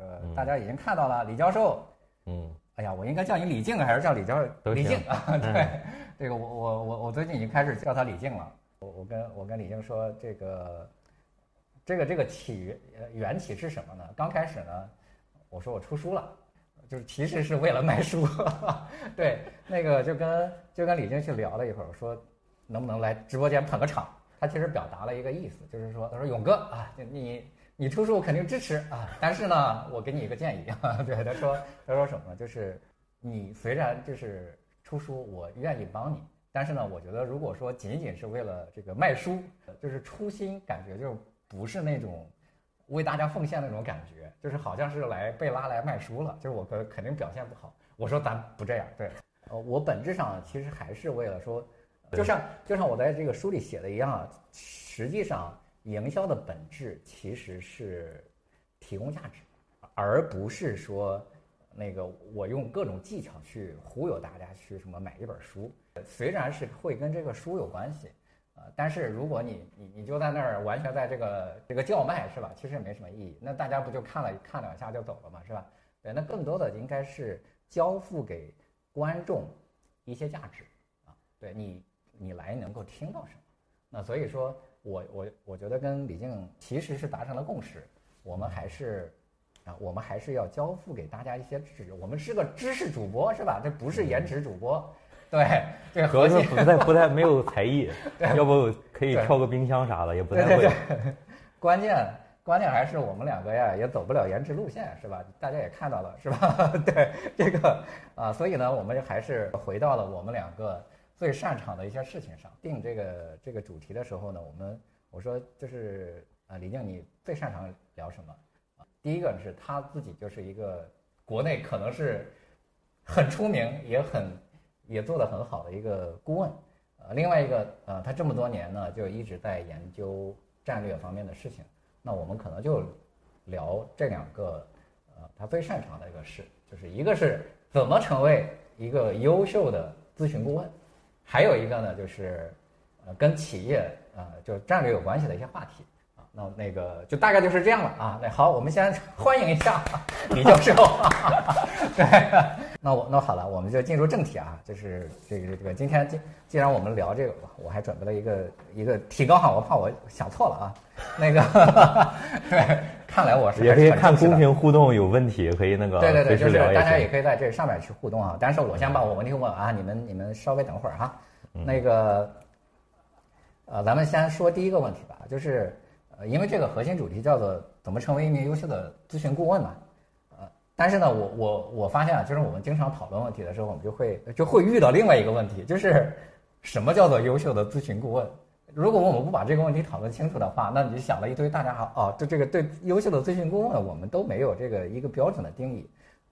个大家已经看到了李教授，嗯，哎呀，我应该叫你李静还是叫李教授李静啊？对，这个我我我我最近已经开始叫他李静了。我我跟我跟李静说，这个这个这个起源呃缘起是什么呢？刚开始呢，我说我出书了，就是其实是为了卖书。对，那个就跟就跟李静去聊了一会儿，我说能不能来直播间捧个场？他其实表达了一个意思，就是说，他说勇哥啊，你你出书我肯定支持啊，但是呢，我给你一个建议啊，对，他说他说什么呢？就是你虽然就是出书，我愿意帮你，但是呢，我觉得如果说仅仅是为了这个卖书，就是初心感觉就不是那种为大家奉献那种感觉，就是好像是来被拉来卖书了，就是我肯肯定表现不好。我说咱不这样，对，呃，我本质上其实还是为了说。就像就像我在这个书里写的一样啊，实际上营销的本质其实是提供价值，而不是说那个我用各种技巧去忽悠大家去什么买一本书。虽然是会跟这个书有关系，啊，但是如果你你你就在那儿完全在这个这个叫卖是吧？其实也没什么意义。那大家不就看了看两下就走了嘛，是吧？对，那更多的应该是交付给观众一些价值啊，对你。你来能够听到什么？那所以说，我我我觉得跟李静其实是达成了共识，我们还是啊，我们还是要交付给大家一些知识。我们是个知识主播，是吧？这不是颜值主播，对，这核心不太不太没有才艺，要不可以跳个冰箱啥的，也不太会。关键关键还是我们两个呀，也走不了颜值路线，是吧？大家也看到了，是吧？对这个啊，所以呢，我们还是回到了我们两个。最擅长的一些事情上，定这个这个主题的时候呢，我们我说就是啊，李静，你最擅长聊什么？啊，第一个是他自己就是一个国内可能是很出名也很也做得很好的一个顾问，呃，另外一个呃，他这么多年呢就一直在研究战略方面的事情，那我们可能就聊这两个呃，他最擅长的一个事，就是一个是怎么成为一个优秀的咨询顾问。还有一个呢，就是，呃，跟企业呃，就战略有关系的一些话题啊。那那个就大概就是这样了啊。那好，我们先欢迎一下李教授。对，那我那好了，我们就进入正题啊。就是这个这个，今天既既然我们聊这个，我还准备了一个一个提纲哈，我怕我想错了啊。那个，对，看来我是也可以看公屏互动有问题，可以那个对对对，就是大家也可以在这上面去互动啊。但是我先把我问题问完啊，你们你们稍微等会儿哈。那个，呃，咱们先说第一个问题吧，就是呃，因为这个核心主题叫做怎么成为一名优秀的咨询顾问嘛，呃，但是呢，我我我发现啊，就是我们经常讨论问题的时候，我们就会就会遇到另外一个问题，就是什么叫做优秀的咨询顾问？如果我们不把这个问题讨论清楚的话，那你就想了一堆，大家好哦，就这个对优秀的咨询顾问，我们都没有这个一个标准的定义。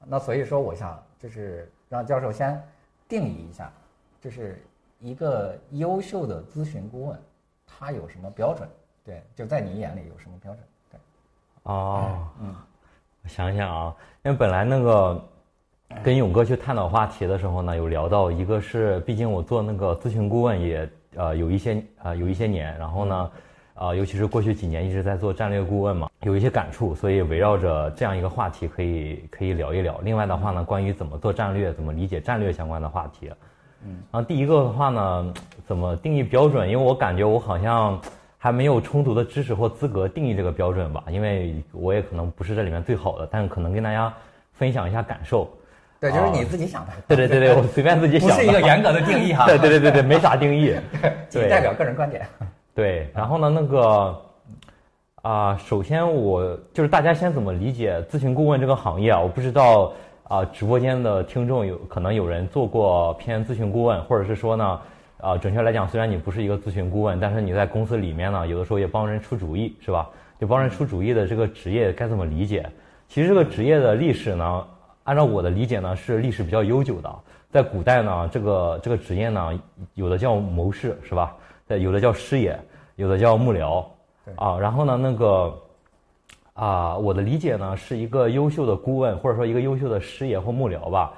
那所以说，我想就是让教授先定义一下，就是一个优秀的咨询顾问，他有什么标准？对，就在你眼里有什么标准？对。哦，嗯，我想想啊，因为本来那个跟勇哥去探讨话题的时候呢，有聊到一个是，毕竟我做那个咨询顾问也。呃，有一些呃，有一些年，然后呢，呃，尤其是过去几年一直在做战略顾问嘛，有一些感触，所以围绕着这样一个话题可以可以聊一聊。另外的话呢，关于怎么做战略、怎么理解战略相关的话题，嗯，然后第一个的话呢，怎么定义标准？因为我感觉我好像还没有充足的知识或资格定义这个标准吧，因为我也可能不是这里面最好的，但可能跟大家分享一下感受。对，就是你自己想的。对对对对，我随便自己想。不是一个严格的定义哈。对对对对对，没啥定义。对，代表个人观点。对，然后呢，那个啊，首先我就是大家先怎么理解咨询顾问这个行业啊？我不知道啊，直播间的听众有可能有人做过偏咨询顾问，或者是说呢，啊，准确来讲，虽然你不是一个咨询顾问，但是你在公司里面呢，有的时候也帮人出主意，是吧？就帮人出主意的这个职业该怎么理解？其实这个职业的历史呢？按照我的理解呢，是历史比较悠久的。在古代呢，这个这个职业呢，有的叫谋士，是吧？有的叫师爷，有的叫幕僚，啊。然后呢，那个啊，我的理解呢，是一个优秀的顾问，或者说一个优秀的师爷或幕僚吧。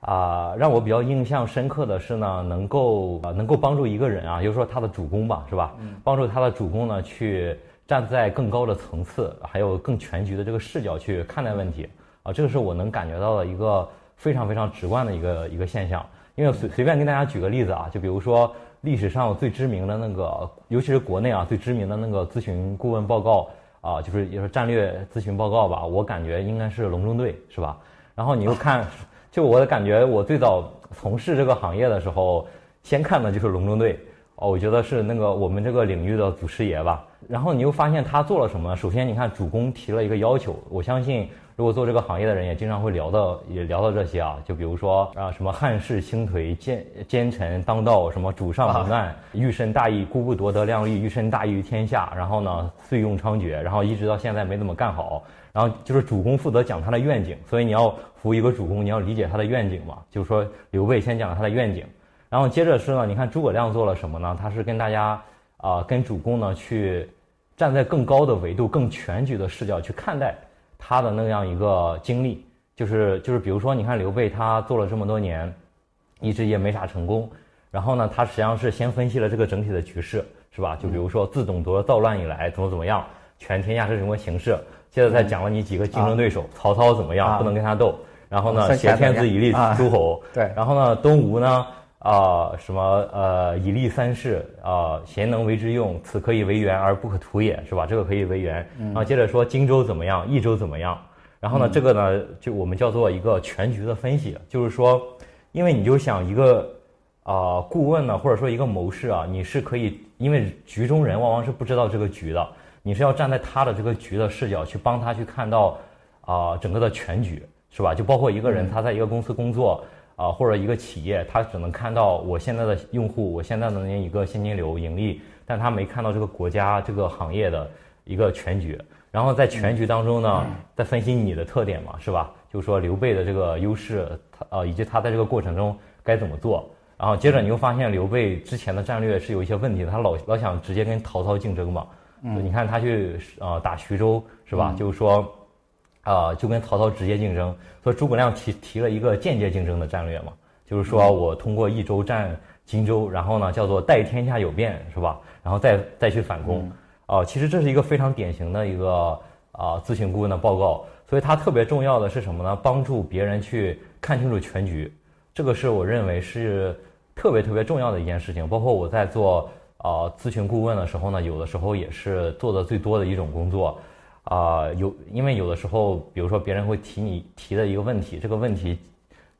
啊，让我比较印象深刻的是呢，能够啊，能够帮助一个人啊，就是说他的主公吧，是吧？帮助他的主公呢去。站在更高的层次，还有更全局的这个视角去看待问题啊，这个是我能感觉到的一个非常非常直观的一个一个现象。因为随随便跟大家举个例子啊，就比如说历史上最知名的那个，尤其是国内啊最知名的那个咨询顾问报告啊，就是也是战略咨询报告吧，我感觉应该是隆中对，是吧？然后你又看，就我的感觉，我最早从事这个行业的时候，先看的就是隆中对。哦，我觉得是那个我们这个领域的祖师爷吧。然后你又发现他做了什么？首先，你看主公提了一个要求，我相信如果做这个行业的人也经常会聊到，也聊到这些啊。就比如说啊，什么汉室倾颓，奸奸臣当道，什么主上明暗，欲伸大义，孤不夺得量力，欲伸大义于天下。然后呢，岁用猖獗，然后一直到现在没怎么干好。然后就是主公负责讲他的愿景，所以你要服一个主公，你要理解他的愿景嘛。就是说刘备先讲了他的愿景。然后接着是呢，你看诸葛亮做了什么呢？他是跟大家啊，跟主公呢去站在更高的维度、更全局的视角去看待他的那样一个经历，就是就是比如说，你看刘备他做了这么多年，一直也没啥成功。然后呢，他实际上是先分析了这个整体的局势，是吧？就比如说自董卓造乱以来怎么怎么样，全天下是什么形势？接着再讲了你几个竞争对手，曹操怎么样，不能跟他斗。然后呢，挟天子以令诸侯。对。然后呢，东吴呢？啊，什么呃，以利三世啊，贤能为之用，此可以为源而不可图也，是吧？这个可以为源。然后接着说荆州怎么样，益州怎么样？然后呢，这个呢，就我们叫做一个全局的分析，就是说，因为你就想一个啊，顾问呢，或者说一个谋士啊，你是可以，因为局中人往往是不知道这个局的，你是要站在他的这个局的视角去帮他去看到啊，整个的全局，是吧？就包括一个人他在一个公司工作。啊，或者一个企业，他只能看到我现在的用户，我现在的那一个现金流盈利，但他没看到这个国家这个行业的一个全局。然后在全局当中呢，再分析你的特点嘛，是吧？就是说刘备的这个优势，他呃，以及他在这个过程中该怎么做。然后接着你又发现刘备之前的战略是有一些问题的，他老老想直接跟曹操竞争嘛。嗯。你看他去呃打徐州，是吧？就是说。啊，就跟曹操直接竞争，所以诸葛亮提提了一个间接竞争的战略嘛，就是说我通过益州占荆州，然后呢叫做待天下有变，是吧？然后再再去反攻。啊，其实这是一个非常典型的一个啊咨询顾问的报告，所以它特别重要的是什么呢？帮助别人去看清楚全局，这个是我认为是特别特别重要的一件事情。包括我在做啊咨询顾问的时候呢，有的时候也是做的最多的一种工作。啊，有，因为有的时候，比如说别人会提你提的一个问题，这个问题，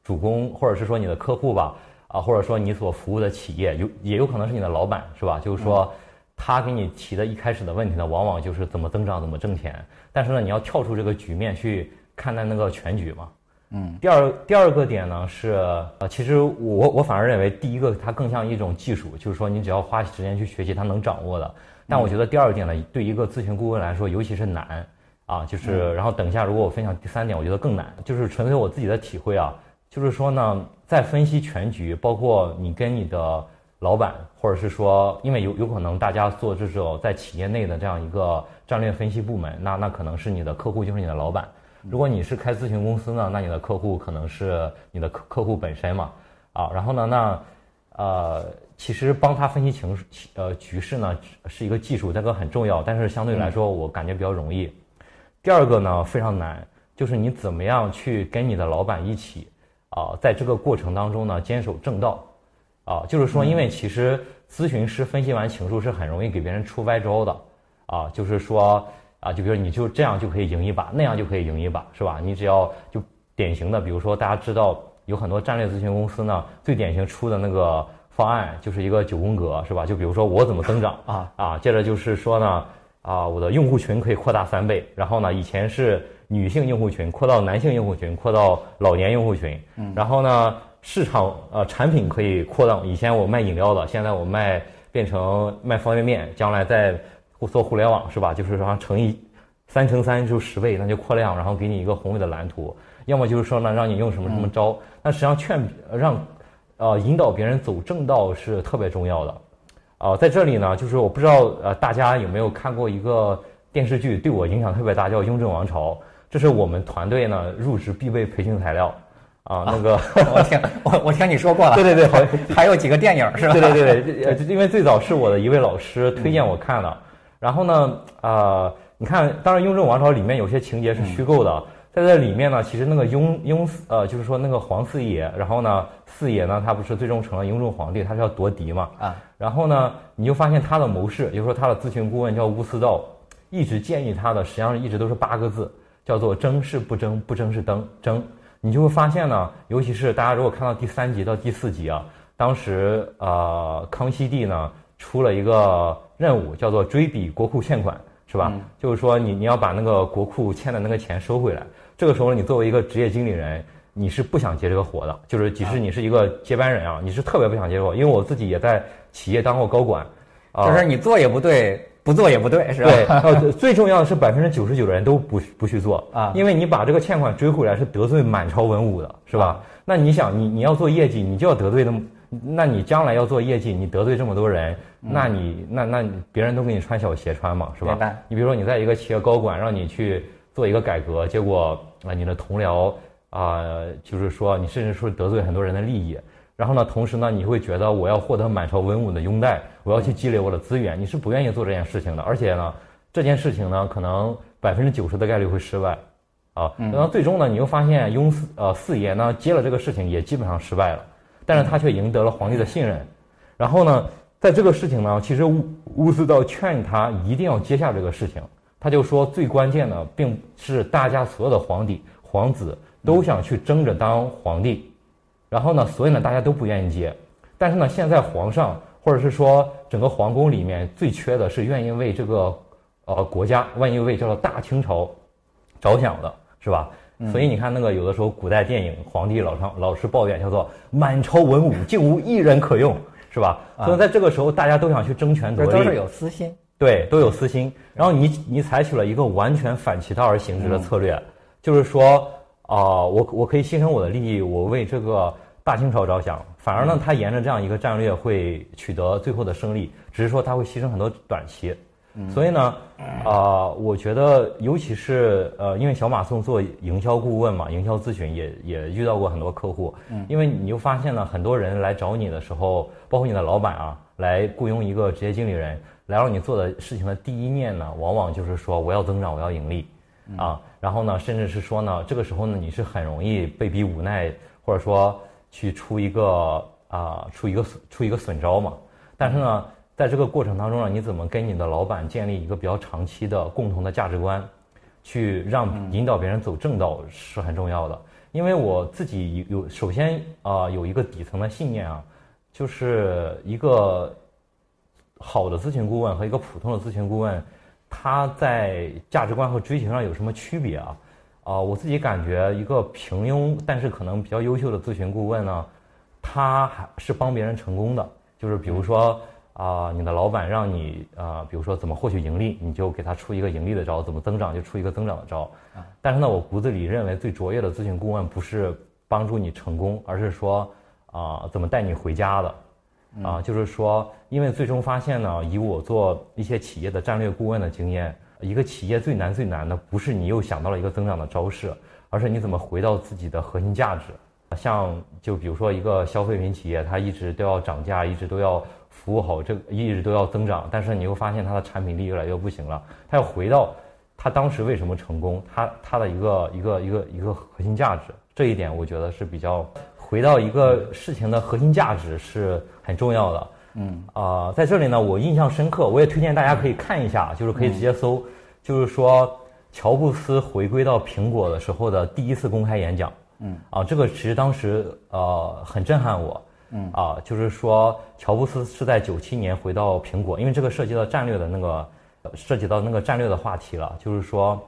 主攻或者是说你的客户吧，啊，或者说你所服务的企业，有也有可能是你的老板，是吧？就是说，他给你提的一开始的问题呢，往往就是怎么增长，怎么挣钱。但是呢，你要跳出这个局面去看待那个全局嘛。嗯。第二第二个点呢是，呃，其实我我反而认为第一个它更像一种技术，就是说你只要花时间去学习，它能掌握的。但我觉得第二点呢，对一个咨询顾问来说，尤其是难啊，就是然后等一下，如果我分享第三点，我觉得更难，就是纯粹我自己的体会啊，就是说呢，在分析全局，包括你跟你的老板，或者是说，因为有有可能大家做这种在企业内的这样一个战略分析部门，那那可能是你的客户就是你的老板，如果你是开咨询公司呢，那你的客户可能是你的客客户本身嘛，啊，然后呢，那呃。其实帮他分析情，呃，局势呢是一个技术，这个很重要，但是相对来说我感觉比较容易。第二个呢非常难，就是你怎么样去跟你的老板一起，啊，在这个过程当中呢坚守正道，啊，就是说，因为其实咨询师分析完情书是很容易给别人出歪招的，啊，就是说，啊，就比如你就这样就可以赢一把，那样就可以赢一把，是吧？你只要就典型的，比如说大家知道有很多战略咨询公司呢，最典型出的那个。方案就是一个九宫格，是吧？就比如说我怎么增长啊啊，接着就是说呢啊，我的用户群可以扩大三倍，然后呢，以前是女性用户群扩到男性用户群，扩到老年用户群，嗯，然后呢，市场呃产品可以扩大，以前我卖饮料的，现在我卖变成卖方便面，将来再做互联网，是吧？就是说乘以三乘三就十倍，那就扩量，然后给你一个宏伟的蓝图，要么就是说呢，让你用什么什么招，那实际上劝让。呃，引导别人走正道是特别重要的，啊，在这里呢，就是我不知道呃大家有没有看过一个电视剧，对我影响特别大，叫《雍正王朝》，这是我们团队呢入职必备培训材料，啊，那个 我听我我听你说过了，对对对，还 还有几个电影是吧？对对对对，因为最早是我的一位老师推荐我看的，然后呢，呃，你看，当然雍正王朝里面有些情节是虚构的，在这里面呢，其实那个雍雍呃，就是说那个皇四爷，然后呢，四爷呢，他不是最终成了雍正皇帝，他是要夺嫡嘛啊。然后呢，你就发现他的谋士，也就是说他的咨询顾问叫乌思道，一直建议他的，实际上一直都是八个字，叫做争是不争，不争是争争。你就会发现呢，尤其是大家如果看到第三集到第四集啊，当时呃康熙帝呢出了一个任务，叫做追比国库欠款，是吧？就是说你你要把那个国库欠的那个钱收回来。这个时候你作为一个职业经理人，你是不想接这个活的，就是即使你是一个接班人啊，你是特别不想接活。因为我自己也在企业当过高管，就是你做也不对。不做也不对，是吧？对，呃，最重要的是百分之九十九的人都不不去做啊，因为你把这个欠款追回来是得罪满朝文武的，是吧？那你想，你你要做业绩，你就要得罪那么，那你将来要做业绩，你得罪这么多人，那你那那别人都给你穿小鞋穿嘛，是吧？你比如说你在一个企业高管，让你去做一个改革，结果啊，你的同僚啊，就是说你甚至说得罪很多人的利益。然后呢，同时呢，你会觉得我要获得满朝文武的拥戴，我要去积累我的资源，你是不愿意做这件事情的。而且呢，这件事情呢，可能百分之九十的概率会失败，啊，然后最终呢，你又发现雍四呃四爷呢接了这个事情也基本上失败了，但是他却赢得了皇帝的信任。然后呢，在这个事情呢，其实乌乌思道劝他一定要接下这个事情，他就说最关键的并是大家所有的皇帝皇子都想去争着当皇帝。然后呢，所以呢，大家都不愿意接，但是呢，现在皇上或者是说整个皇宫里面最缺的是愿意为这个呃国家，愿意为叫做大清朝着想的，是吧？所以你看那个有的时候古代电影，皇帝老上老是抱怨叫做满朝文武竟无一人可用，是吧？所以在这个时候，大家都想去争权夺利，都是有私心，对，都有私心。然后你你采取了一个完全反其道而行之的策略，就是说啊，我我可以牺牲我的利益，我为这个。大清朝着想，反而呢，他沿着这样一个战略会取得最后的胜利，只是说他会牺牲很多短期。所以呢，啊，我觉得尤其是呃，因为小马送做营销顾问嘛，营销咨询也也遇到过很多客户。因为你就发现呢，很多人来找你的时候，包括你的老板啊，来雇佣一个职业经理人，来让你做的事情的第一念呢，往往就是说我要增长，我要盈利啊。然后呢，甚至是说呢，这个时候呢，你是很容易被逼无奈，或者说。去出一个啊，出一个出一个损招嘛。但是呢，在这个过程当中呢，你怎么跟你的老板建立一个比较长期的共同的价值观，去让引导别人走正道是很重要的。因为我自己有首先啊有一个底层的信念啊，就是一个好的咨询顾问和一个普通的咨询顾问，他在价值观和追求上有什么区别啊？啊，我自己感觉一个平庸但是可能比较优秀的咨询顾问呢，他还是帮别人成功的。就是比如说啊，你的老板让你啊，比如说怎么获取盈利，你就给他出一个盈利的招；怎么增长就出一个增长的招。但是呢，我骨子里认为最卓越的咨询顾问不是帮助你成功，而是说啊，怎么带你回家的。啊，就是说，因为最终发现呢，以我做一些企业的战略顾问的经验。一个企业最难最难的不是你又想到了一个增长的招式，而是你怎么回到自己的核心价值。像就比如说一个消费品企业，它一直都要涨价，一直都要服务好，这一直都要增长，但是你又发现它的产品力越来越不行了。它要回到它当时为什么成功，它它的一个一个一个一个核心价值。这一点我觉得是比较回到一个事情的核心价值是很重要的。嗯啊，在这里呢，我印象深刻，我也推荐大家可以看一下，就是可以直接搜，就是说乔布斯回归到苹果的时候的第一次公开演讲。嗯啊，这个其实当时呃很震撼我。嗯啊，就是说乔布斯是在九七年回到苹果，因为这个涉及到战略的那个涉及到那个战略的话题了，就是说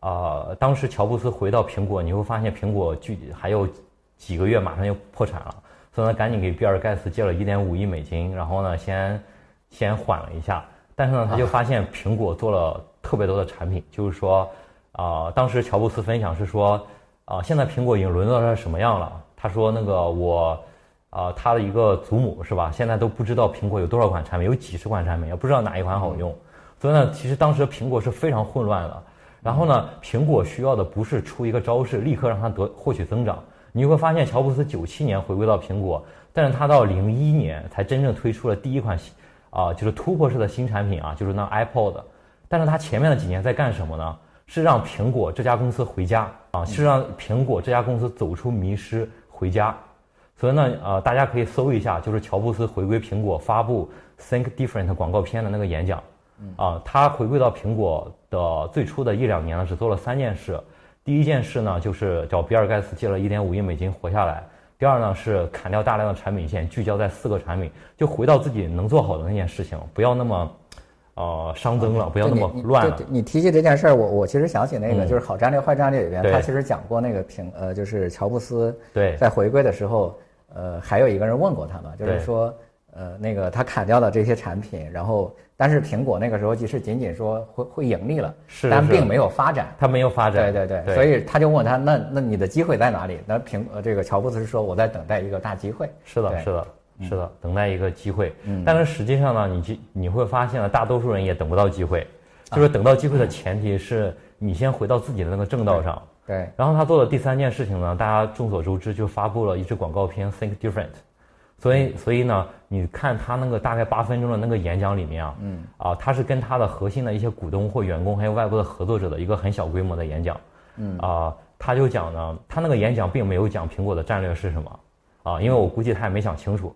啊，当时乔布斯回到苹果，你会发现苹果距还有几个月马上要破产了。所以呢，赶紧给比尔盖茨借了一点五亿美金，然后呢，先先缓了一下。但是呢，他就发现苹果做了特别多的产品，就是说，啊，当时乔布斯分享是说，啊，现在苹果已经沦落成什么样了？他说那个我，啊，他的一个祖母是吧？现在都不知道苹果有多少款产品，有几十款产品，也不知道哪一款好用。所以呢，其实当时苹果是非常混乱的。然后呢，苹果需要的不是出一个招式，立刻让它得获取增长。你会发现，乔布斯九七年回归到苹果，但是他到零一年才真正推出了第一款，啊，就是突破式的新产品啊，就是那 iPod，但是他前面的几年在干什么呢？是让苹果这家公司回家啊，是让苹果这家公司走出迷失回家。所以呢，呃，大家可以搜一下，就是乔布斯回归苹果发布 Think Different 广告片的那个演讲。啊，他回归到苹果的最初的一两年呢，只做了三件事。第一件事呢，就是找比尔盖茨借了一点五亿美金活下来。第二呢，是砍掉大量的产品线，聚焦在四个产品，就回到自己能做好的那件事情，不要那么。呃，熵增了，不要那么乱了。你提起这件事儿，我我其实想起那个，就是好战略坏战略里边，他其实讲过那个平呃，就是乔布斯对在回归的时候，呃，还有一个人问过他嘛，就是说呃，那个他砍掉的这些产品，然后但是苹果那个时候其实仅仅说会会盈利了，是，但并没有发展，他没有发展，对对对，所以他就问他，那那你的机会在哪里？那苹呃这个乔布斯是说我在等待一个大机会，是的，是的。是的，等待一个机会。嗯，但是实际上呢，你去你会发现呢，大多数人也等不到机会。就是等到机会的前提是你先回到自己的那个正道上。对。然后他做的第三件事情呢，大家众所周知，就发布了一支广告片《Think Different》。所以，所以呢，你看他那个大概八分钟的那个演讲里面啊，嗯，啊，他是跟他的核心的一些股东或员工，还有外部的合作者的一个很小规模的演讲。嗯。啊，他就讲呢，他那个演讲并没有讲苹果的战略是什么，啊，因为我估计他也没想清楚。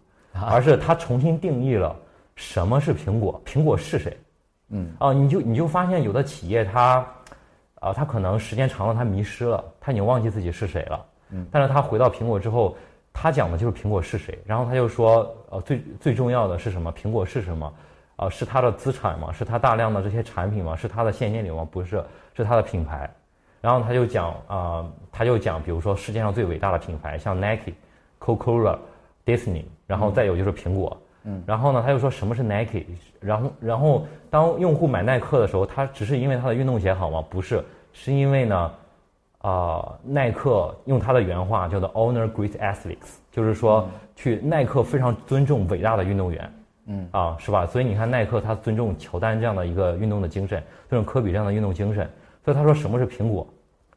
而是他重新定义了什么是苹果，苹果是谁？嗯，哦，你就你就发现有的企业他，啊，他可能时间长了他迷失了，他已经忘记自己是谁了。嗯，但是他回到苹果之后，他讲的就是苹果是谁，然后他就说，呃，最最重要的是什么？苹果是什么？啊，是它的资产吗？是它大量的这些产品吗？是它的现金流吗？不是，是它的品牌。然后他就讲，啊，他就讲，比如说世界上最伟大的品牌，像 Nike、Coca-Cola、Disney。然后再有就是苹果，嗯，然后呢，他又说什么是 Nike，然后然后当用户买耐克的时候，他只是因为他的运动鞋好吗？不是，是因为呢，啊，耐克用他的原话叫做 honor great athletes，就是说去耐克非常尊重伟大的运动员，嗯，啊，是吧？所以你看耐克他尊重乔丹这样的一个运动的精神，尊重科比这样的运动精神，所以他说什么是苹果，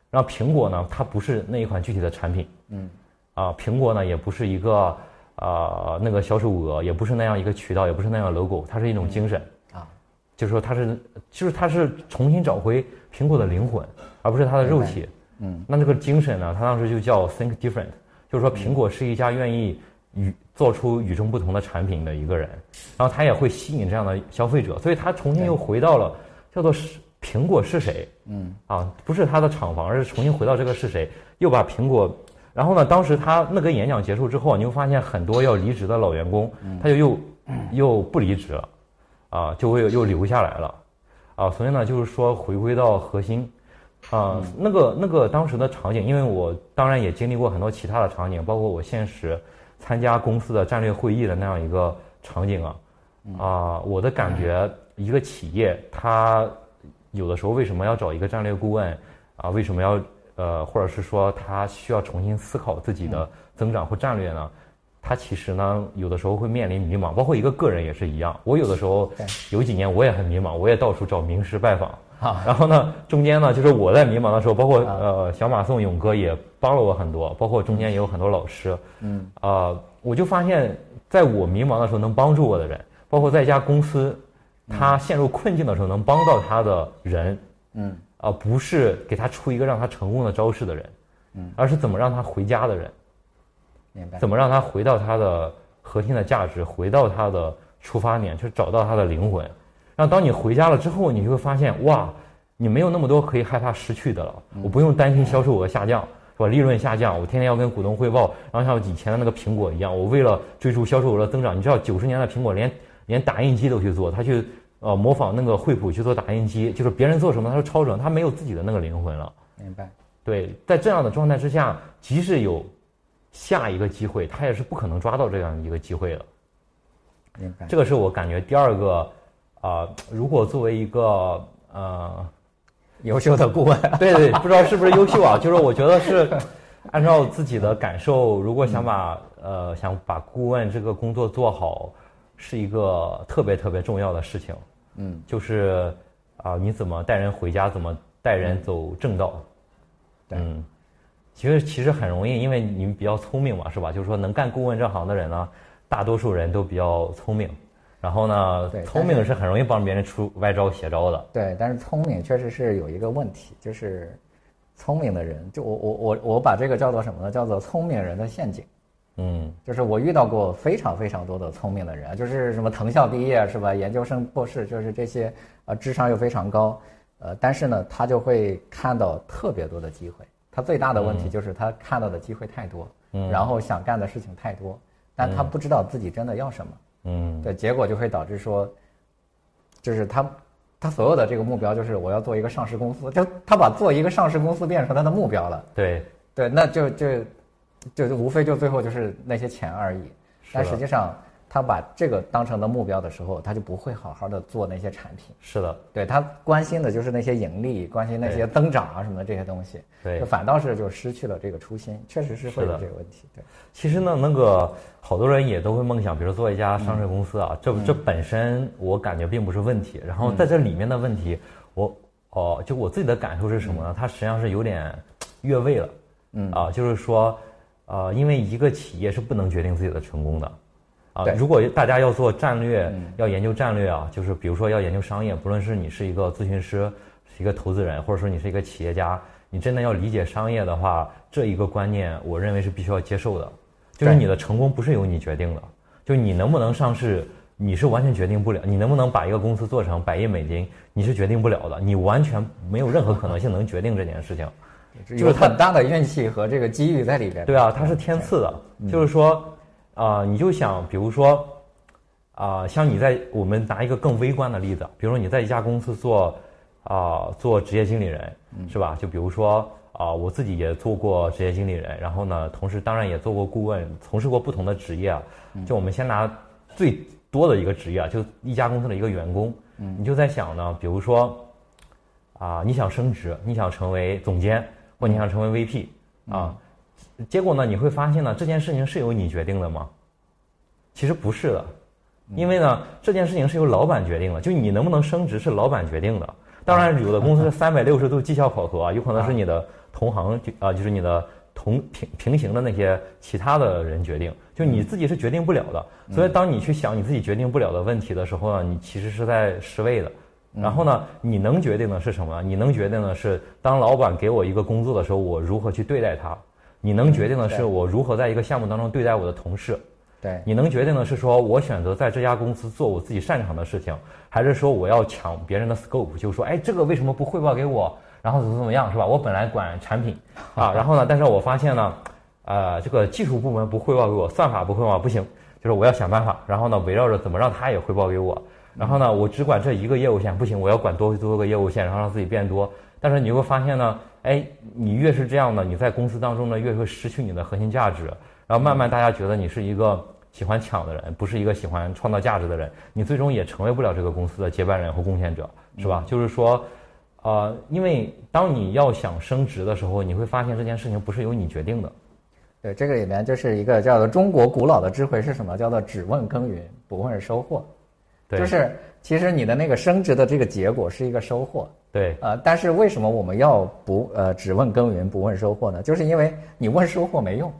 然后苹果呢，它不是那一款具体的产品，嗯，啊，苹果呢也不是一个。啊，那个销售额也不是那样一个渠道，也不是那样 logo，它是一种精神。啊，就是说它是，就是它是重新找回苹果的灵魂，而不是它的肉体。嗯，那这个精神呢，他当时就叫 think different，就是说苹果是一家愿意与做出与众不同的产品的一个人，然后他也会吸引这样的消费者，所以他重新又回到了叫做是苹果是谁？嗯，啊，不是他的厂房，而是重新回到这个是谁，又把苹果。然后呢？当时他那个演讲结束之后，你会发现很多要离职的老员工，他就又又不离职了，啊，就会又留下来了，啊，所以呢，就是说回归到核心，啊，那个那个当时的场景，因为我当然也经历过很多其他的场景，包括我现实参加公司的战略会议的那样一个场景啊，啊，我的感觉，一个企业它有的时候为什么要找一个战略顾问啊？为什么要？呃，或者是说他需要重新思考自己的增长或战略呢？他其实呢，有的时候会面临迷茫，包括一个个人也是一样。我有的时候有几年我也很迷茫，我也到处找名师拜访。啊，然后呢，中间呢，就是我在迷茫的时候，包括呃小马宋勇哥也帮了我很多，包括中间也有很多老师。嗯，啊，我就发现，在我迷茫的时候能帮助我的人，包括在一家公司，他陷入困境的时候能帮到他的人。嗯。啊不是给他出一个让他成功的招式的人，嗯，而是怎么让他回家的人，明白？怎么让他回到他的核心的价值，回到他的出发点，去找到他的灵魂。然后当你回家了之后，你就会发现，哇，你没有那么多可以害怕失去的了。我不用担心销售额下降，是吧？利润下降，我天天要跟股东汇报。然后像以前的那个苹果一样，我为了追逐销售额的增长，你知道九十年的苹果连连打印机都去做，他去。呃，模仿那个惠普去做打印机，就是别人做什么他说抄准，他没有自己的那个灵魂了。明白。对，在这样的状态之下，即使有下一个机会，他也是不可能抓到这样一个机会的。明白。这个是我感觉第二个啊，如果作为一个呃优秀的顾问，对对，不知道是不是优秀啊？就是我觉得是 按照自己的感受，如果想把呃想把顾问这个工作做好。是一个特别特别重要的事情，嗯，就是啊，你怎么带人回家，怎么带人走正道，嗯，其实其实很容易，因为你们比较聪明嘛，是吧？就是说能干顾问这行的人呢，大多数人都比较聪明，然后呢，对聪明是很容易帮别人出歪招邪招的。对，但是聪明确实是有一个问题，就是聪明的人，就我我我我把这个叫做什么呢？叫做聪明人的陷阱。嗯就是我遇到过非常非常多的聪明的人啊，就是什么藤校毕业是吧？研究生、博士，就是这些，呃，智商又非常高，呃，但是呢，他就会看到特别多的机会。他最大的问题就是他看到的机会太多，嗯然后想干的事情太多，但他不知道自己真的要什么。嗯对，结果就会导致说，就是他，他所有的这个目标就是我要做一个上市公司，就他把做一个上市公司变成他的目标了。对，对，那就就就无非就最后就是那些钱而已。但实际上，他把这个当成的目标的时候，他就不会好好的做那些产品。是的，对他关心的就是那些盈利，关心那些增长啊什么的这些东西。对就反倒是就失去了这个初心，确实是会有这个问题。对，其实呢，那个好多人也都会梦想，比如做一家上市公司啊，这这本身我感觉并不是问题。然后在这里面的问题，我哦，就我自己的感受是什么呢？它实际上是有点越位了。嗯啊，就是说，呃，因为一个企业是不能决定自己的成功的。啊对，如果大家要做战略，要研究战略啊，就是比如说要研究商业，不论是你是一个咨询师，是一个投资人，或者说你是一个企业家，你真的要理解商业的话，这一个观念，我认为是必须要接受的，就是你的成功不是由你决定的，就你能不能上市，你是完全决定不了，你能不能把一个公司做成百亿美金，你是决定不了的，你完全没有任何可能性能决定这件事情。就是很大的运气和这个机遇在里边。对啊，它是天赐的，就是说，啊、你就想，比如说，啊、像你在我们拿一个更微观的例子，比如说你在一家公司做，啊、做职业经理人，是吧？就比如说，啊、我自己也做过职业经理人，然后呢，同时当然也做过顾问，从事过不同的职业啊。就我们先拿最多的一个职业啊，就一家公司的一个员工，你就在想呢，比如说，啊、你想升职，你想成为总监，或你想成为 VP 啊，结果呢，你会发现呢，这件事情是由你决定的吗？其实不是的，因为呢，这件事情是由老板决定的，就你能不能升职是老板决定的。当然，有的公司是三百六十度绩效考核啊，有可能是你的同行就啊，就是你的同平平行的那些其他的人决定，就你自己是决定不了的。所以，当你去想你自己决定不了的问题的时候呢，你其实是在失位的。然后呢，你能决定的是什么？你能决定的是，当老板给我一个工作的时候，我如何去对待他；你能决定的是，我如何在一个项目当中对待我的同事。对你能决定的是说，我选择在这家公司做我自己擅长的事情，还是说我要抢别人的 scope，就是说，哎，这个为什么不汇报给我？然后怎么怎么样，是吧？我本来管产品啊，然后呢，但是我发现呢，呃，这个技术部门不汇报给我，算法不汇报不行，就是我要想办法，然后呢，围绕着怎么让他也汇报给我，然后呢，我只管这一个业务线不行，我要管多多个业务线，然后让自己变多。但是你会发现呢，哎，你越是这样呢，你在公司当中呢，越会失去你的核心价值，然后慢慢大家觉得你是一个喜欢抢的人，不是一个喜欢创造价值的人，你最终也成为不了这个公司的接班人和贡献者，是吧？就是说，呃，因为当你要想升职的时候，你会发现这件事情不是由你决定的。对，这个里面就是一个叫做中国古老的智慧是什么？叫做只问耕耘，不问收获。对，就是其实你的那个升职的这个结果是一个收获，对，呃，但是为什么我们要不呃只问耕耘不问收获呢？就是因为你问收获没用，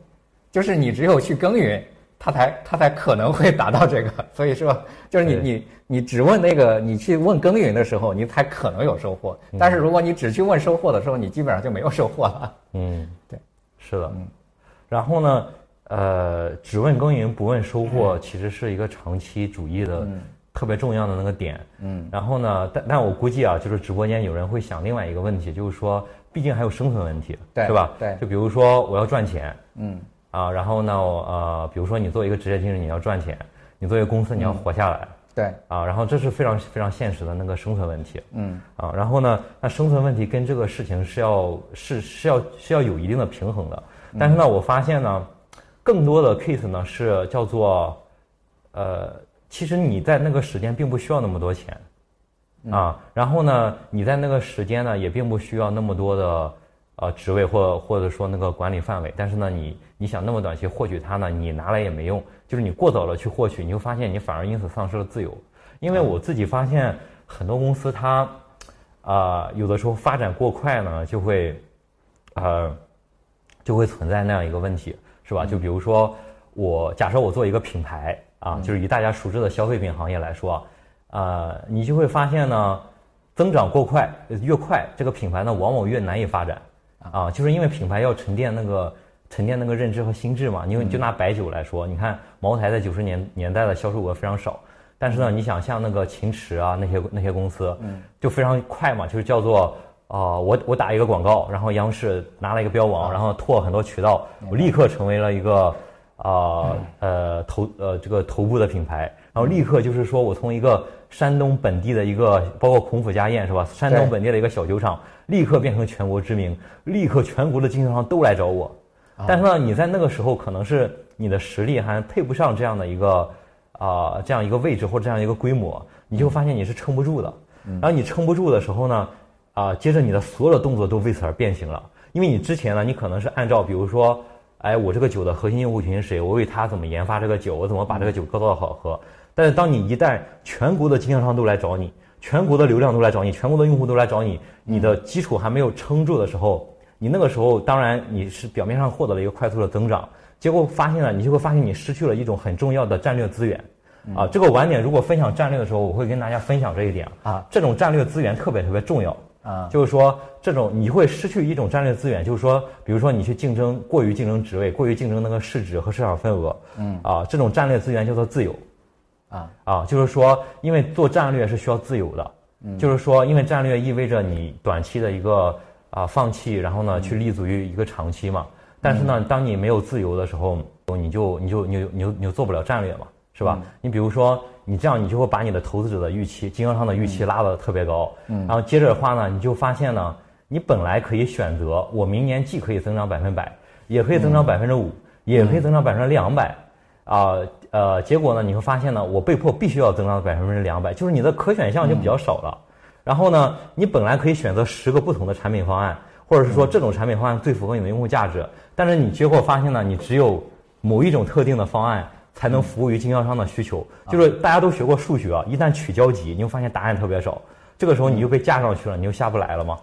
就是你只有去耕耘，他才他才可能会达到这个。所以说，就是你你你只问那个你去问耕耘的时候，你才可能有收获。但是如果你只去问收获的时候，你基本上就没有收获了。嗯，对，是的。嗯然后呢，呃，只问耕耘不问收获，其实是一个长期主义的特别重要的那个点。嗯，然后呢，但但我估计啊，就是直播间有人会想另外一个问题，就是说，毕竟还有生存问题，对是吧？对。就比如说我要赚钱嗯。啊，然后呢，呃，比如说你作为一个职业经理，你要赚钱，你作为公司你要活下来。对，啊，然后这是非常非常现实的那个生存问题。嗯。啊，然后呢，那生存问题跟这个事情是要是是要是要有一定的平衡的，但是呢，我发现呢，更多的 case 呢是叫做，呃，其实你在那个时间并不需要那么多钱，啊，然后呢，你在那个时间呢也并不需要那么多的呃职位或或者说那个管理范围，但是呢，你你想那么短期获取它呢，你拿来也没用，就是你过早了去获取，你就发现你反而因此丧失了自由。因为我自己发现很多公司它，啊、有的时候发展过快呢，就会，呃，就会存在那样一个问题，是吧？就比如说我假设我做一个品牌啊，就是以大家熟知的消费品行业来说，呃，你就会发现呢，增长过快越快，这个品牌呢往往越难以发展啊，就是因为品牌要沉淀那个沉淀那个认知和心智嘛。因为就拿白酒来说，你看茅台在九十年年代的销售额非常少。但是呢，你想像那个秦池啊那些那些公司，嗯，就非常快嘛，就是叫做啊，我我打一个广告，然后央视拿了一个标王，然后拓很多渠道，我立刻成为了一个啊呃头呃这个头部的品牌，然后立刻就是说我从一个山东本地的一个包括孔府家宴是吧，山东本地的一个小酒厂，立刻变成全国知名，立刻全国的经销商都来找我，但是呢，你在那个时候可能是你的实力还配不上这样的一个。啊，这样一个位置或者这样一个规模，你就发现你是撑不住的。然后你撑不住的时候呢，啊，接着你的所有的动作都为此而变形了。因为你之前呢，你可能是按照比如说，哎，我这个酒的核心用户群是谁？我为他怎么研发这个酒？我怎么把这个酒做到好喝？但是当你一旦全国的经销商都来找你，全国的流量都来找你，全国的用户都来找你，你的基础还没有撑住的时候，你那个时候当然你是表面上获得了一个快速的增长。结果发现了，你就会发现你失去了一种很重要的战略资源，啊，这个晚点如果分享战略的时候，我会跟大家分享这一点啊，这种战略资源特别特别重要啊，就是说这种你会失去一种战略资源，就是说，比如说你去竞争过于竞争职位，过于竞争那个市值和市场份额，嗯，啊，这种战略资源叫做自由，啊。啊，就是说，因为做战略是需要自由的，嗯，就是说，因为战略意味着你短期的一个啊放弃，然后呢去立足于一个长期嘛。但是呢，当你没有自由的时候，你就你就你就你就你就做不了战略嘛，是吧？你比如说，你这样你就会把你的投资者的预期、经销商的预期拉得特别高，嗯，然后接着的话呢，你就发现呢，你本来可以选择，我明年既可以增长百分百，也可以增长百分之五，也可以增长百分之两百，啊呃，结果呢，你会发现呢，我被迫必须要增长百分之两百，就是你的可选项就比较少了。然后呢，你本来可以选择十个不同的产品方案。或者是说这种产品方案最符合你的用户价值，但是你结果发现呢，你只有某一种特定的方案才能服务于经销商的需求。就是大家都学过数学啊，一旦取交集，你会发现答案特别少，这个时候你就被架上去了，你就下不来了嘛，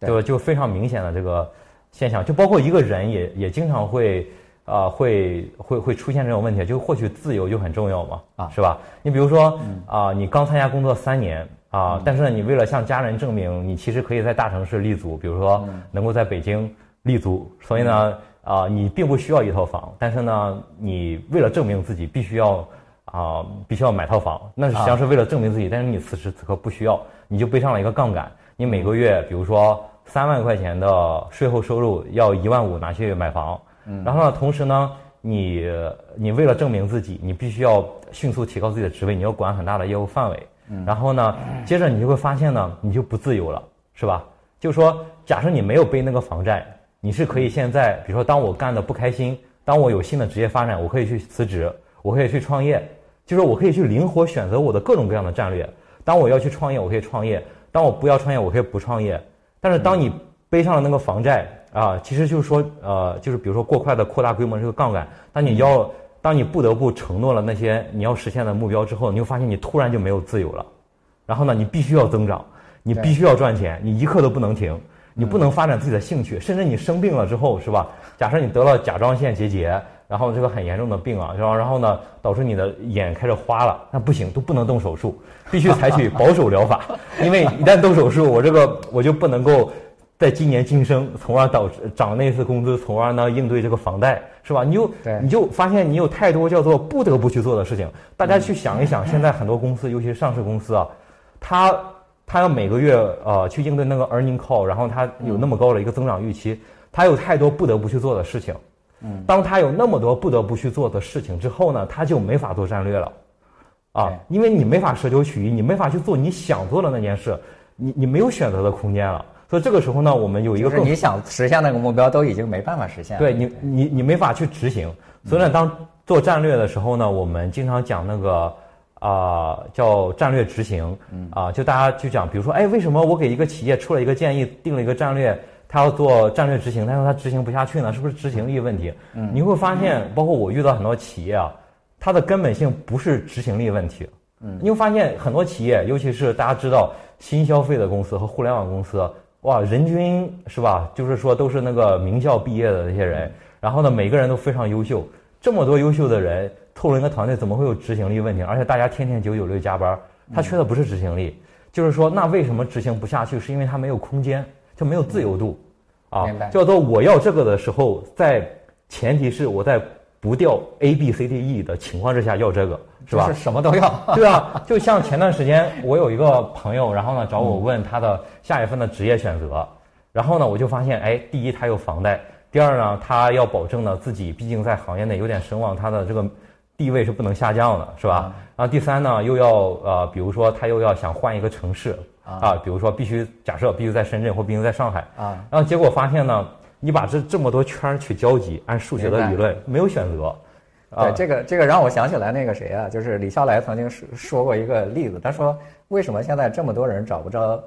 对。吧？就非常明显的这个现象，就包括一个人也也经常会啊会会会出现这种问题，就获取自由就很重要嘛，啊，是吧？你比如说啊，你刚参加工作三年。啊，但是呢，你为了向家人证明你其实可以在大城市立足，比如说能够在北京立足，所以呢，啊，你并不需要一套房，但是呢，你为了证明自己必须要啊，必须要买套房，那实际上是为了证明自己，但是你此时此刻不需要，你就背上了一个杠杆，你每个月比如说三万块钱的税后收入要一万五拿去买房，然后呢，同时呢，你你为了证明自己，你必须要迅速提高自己的职位，你要管很大的业务范围。然后呢，接着你就会发现呢，你就不自由了，是吧？就是说，假设你没有背那个房贷，你是可以现在，比如说，当我干的不开心，当我有新的职业发展，我可以去辞职，我可以去创业，就是我可以去灵活选择我的各种各样的战略。当我要去创业，我可以创业；当我不要创业，我可以不创业。但是当你背上了那个房债啊，其实就是说，呃，就是比如说过快的扩大规模这个杠杆，当你要。当你不得不承诺了那些你要实现的目标之后，你就发现你突然就没有自由了。然后呢，你必须要增长，你必须要赚钱，你一刻都不能停，你不能发展自己的兴趣。甚至你生病了之后，是吧？假设你得了甲状腺结节，然后这个很严重的病啊，然后然后呢，导致你的眼开始花了，那不行，都不能动手术，必须采取保守疗法，因为一旦动手术，我这个我就不能够。在今年晋升，从而导致涨那次工资，从而呢应对这个房贷，是吧？你就你就发现你有太多叫做不得不去做的事情。大家去想一想，现在很多公司，尤其是上市公司啊，他他要每个月呃去应对那个 earning call，然后他有那么高的一个增长预期，他有太多不得不去做的事情。嗯，当他有那么多不得不去做的事情之后呢，他就没法做战略了，啊，因为你没法舍求取义，你没法去做你想做的那件事，你你没有选择的空间了。所以这个时候呢，我们有一个，就是你想实现那个目标，都已经没办法实现了。对你，你你没法去执行。所以呢，当做战略的时候呢，我们经常讲那个啊，叫战略执行。啊，就大家就讲，比如说，哎，为什么我给一个企业出了一个建议，定了一个战略，他要做战略执行，但是他执行不下去呢？是不是执行力问题？嗯，你会发现，包括我遇到很多企业啊，它的根本性不是执行力问题。嗯，你会发现很多企业，尤其是大家知道新消费的公司和互联网公司。哇，人均是吧？就是说都是那个名校毕业的那些人，然后呢，每个人都非常优秀。这么多优秀的人，凑了一个团队，怎么会有执行力问题？而且大家天天九九六加班，他缺的不是执行力，就是说，那为什么执行不下去？是因为他没有空间，就没有自由度，啊，叫做我要这个的时候，在前提是我在不掉 A B C D E 的情况之下要这个，是吧？是什么都要，对啊，就像前段时间我有一个朋友，然后呢找我问他的下一份的职业选择，然后呢我就发现，哎，第一他有房贷。第二呢，他要保证呢自己毕竟在行业内有点声望，他的这个地位是不能下降的，是吧？然后第三呢，又要呃，比如说他又要想换一个城市啊，比如说必须假设必须在深圳或必须在上海啊，然后结果发现呢，你把这这么多圈去交集，按数学的理论没有选择。对这个这个让我想起来那个谁啊，就是李笑来曾经说说过一个例子，他说为什么现在这么多人找不着？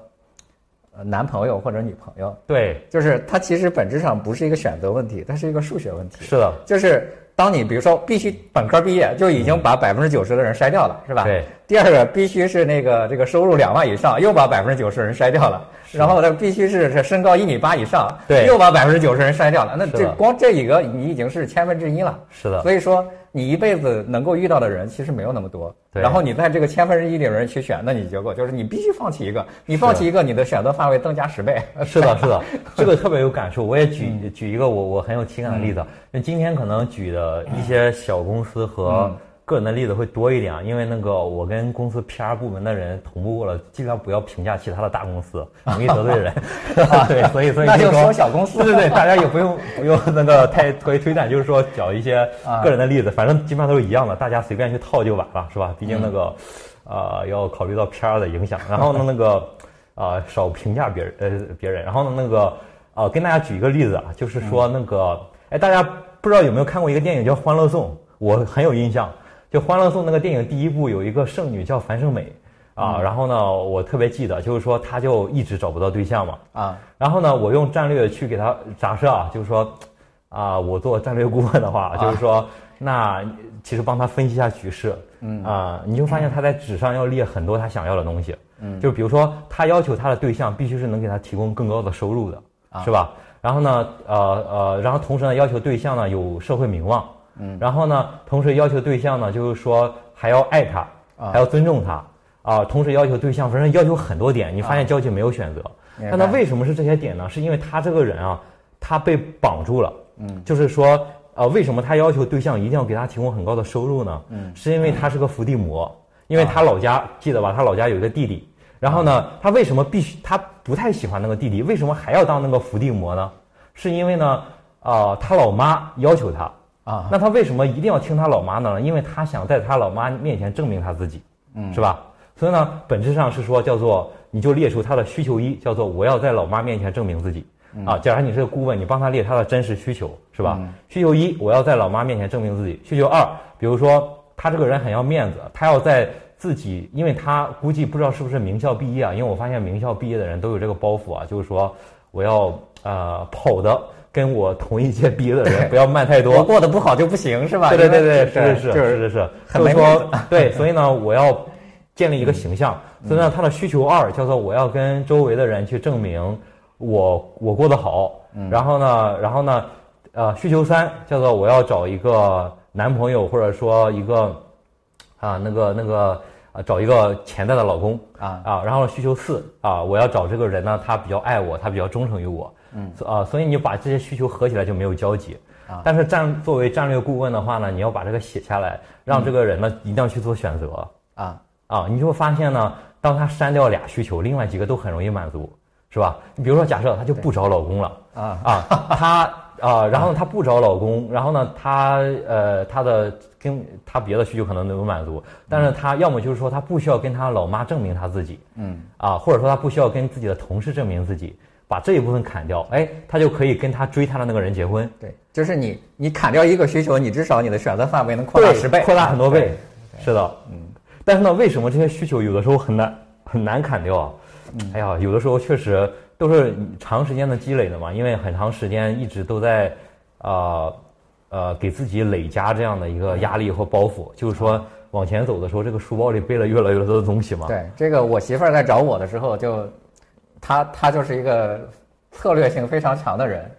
男朋友或者女朋友，对，就是他其实本质上不是一个选择问题，它是一个数学问题。是的，就是当你比如说必须本科毕业，就已经把百分之九十的人筛掉了，是吧？对。第二个必须是那个这个收入两万以上，又把百分之九十人筛掉了。然后呢，必须是是身高一米八以上，对，又把百分之九十人筛掉了。那这光这一个，你已经是千分之一了。是的。所以说。你一辈子能够遇到的人其实没有那么多，然后你在这个千分之一里人去选，那你结果就是你必须放弃一个，你放弃一个，你的选择范围增加十倍。是的，是的，这个特别有感受。我也举举一个我我很有体感的例子，那今天可能举的一些小公司和。个人的例子会多一点啊，因为那个我跟公司 PR 部门的人同步过了，尽量不要评价其他的大公司，容易得罪人。对，所以所以那就说小公司，对对对，大家也不用不用那个太推推断，就是说找一些个人的例子，反正基本上都是一样的，大家随便去套就完了，是吧？毕竟那个呃要考虑到 PR 的影响，然后呢那个啊少评价别人呃别人，然后呢那个啊跟大家举一个例子啊，就是说那个哎大家不知道有没有看过一个电影叫《欢乐颂》，我很有印象。就《欢乐颂》那个电影第一部有一个剩女叫樊胜美，啊，然后呢，我特别记得，就是说她就一直找不到对象嘛，啊，然后呢，我用战略去给她假设啊，就是说，啊，我做战略顾问的话，就是说，那其实帮她分析一下局势，嗯，啊，你就发现她在纸上要列很多她想要的东西，嗯，就比如说她要求她的对象必须是能给她提供更高的收入的，是吧？然后呢，呃呃，然后同时呢，要求对象呢有社会名望。嗯，然后呢，同时要求对象呢，就是说还要爱他，还要尊重他，啊，同时要求对象，反正要求很多点。你发现交际没有选择，那他为什么是这些点呢？是因为他这个人啊，他被绑住了。嗯，就是说，呃，为什么他要求对象一定要给他提供很高的收入呢？嗯，是因为他是个伏地魔，因为他老家记得吧？他老家有一个弟弟，然后呢，他为什么必须他不太喜欢那个弟弟？为什么还要当那个伏地魔呢？是因为呢，啊，他老妈要求他。啊，那他为什么一定要听他老妈的呢？因为他想在他老妈面前证明他自己，嗯，是吧？所以呢，本质上是说叫做，你就列出他的需求一，叫做我要在老妈面前证明自己。啊，假如你是个顾问，你帮他列他的真实需求，是吧？需求一，我要在老妈面前证明自己。需求二，比如说他这个人很要面子，他要在自己，因为他估计不知道是不是名校毕业啊，因为我发现名校毕业的人都有这个包袱啊，就是说我要呃跑的。跟我同一届毕业的人 不要慢太多，我过得不好就不行是吧？对对对对，是是是是是是，就是说 对，所以呢，我要建立一个形象。所以呢，他的需求二叫做我要跟周围的人去证明我我过得好。然后呢，然后呢，呃，需求三叫做我要找一个男朋友或者说一个啊那个那个啊找一个潜在的老公啊啊。然后需求四啊，我要找这个人呢，他比较爱我，他比较忠诚于我。嗯啊，所以你把这些需求合起来就没有交集啊。但是战作为战略顾问的话呢，你要把这个写下来，让这个人呢一定要去做选择啊啊。你就会发现呢，当他删掉俩需求，另外几个都很容易满足，是吧？你比如说，假设他就不找老公了啊啊，他啊，然后他不找老公，然后呢，他呃他的跟他别的需求可能能够满足，但是他要么就是说他不需要跟他老妈证明他自己，嗯啊，或者说他不需要跟自己的同事证明自己。把这一部分砍掉，哎，他就可以跟他追他的那个人结婚。对，就是你，你砍掉一个需求，你至少你的选择范围能扩大十倍，扩大很多倍。是的，嗯。但是呢，为什么这些需求有的时候很难很难砍掉啊？哎呀，有的时候确实都是长时间的积累的嘛，因为很长时间一直都在啊呃给自己累加这样的一个压力和包袱，就是说往前走的时候，这个书包里背了越来越多的东西嘛。对，这个我媳妇儿在找我的时候就。他他就是一个策略性非常强的人，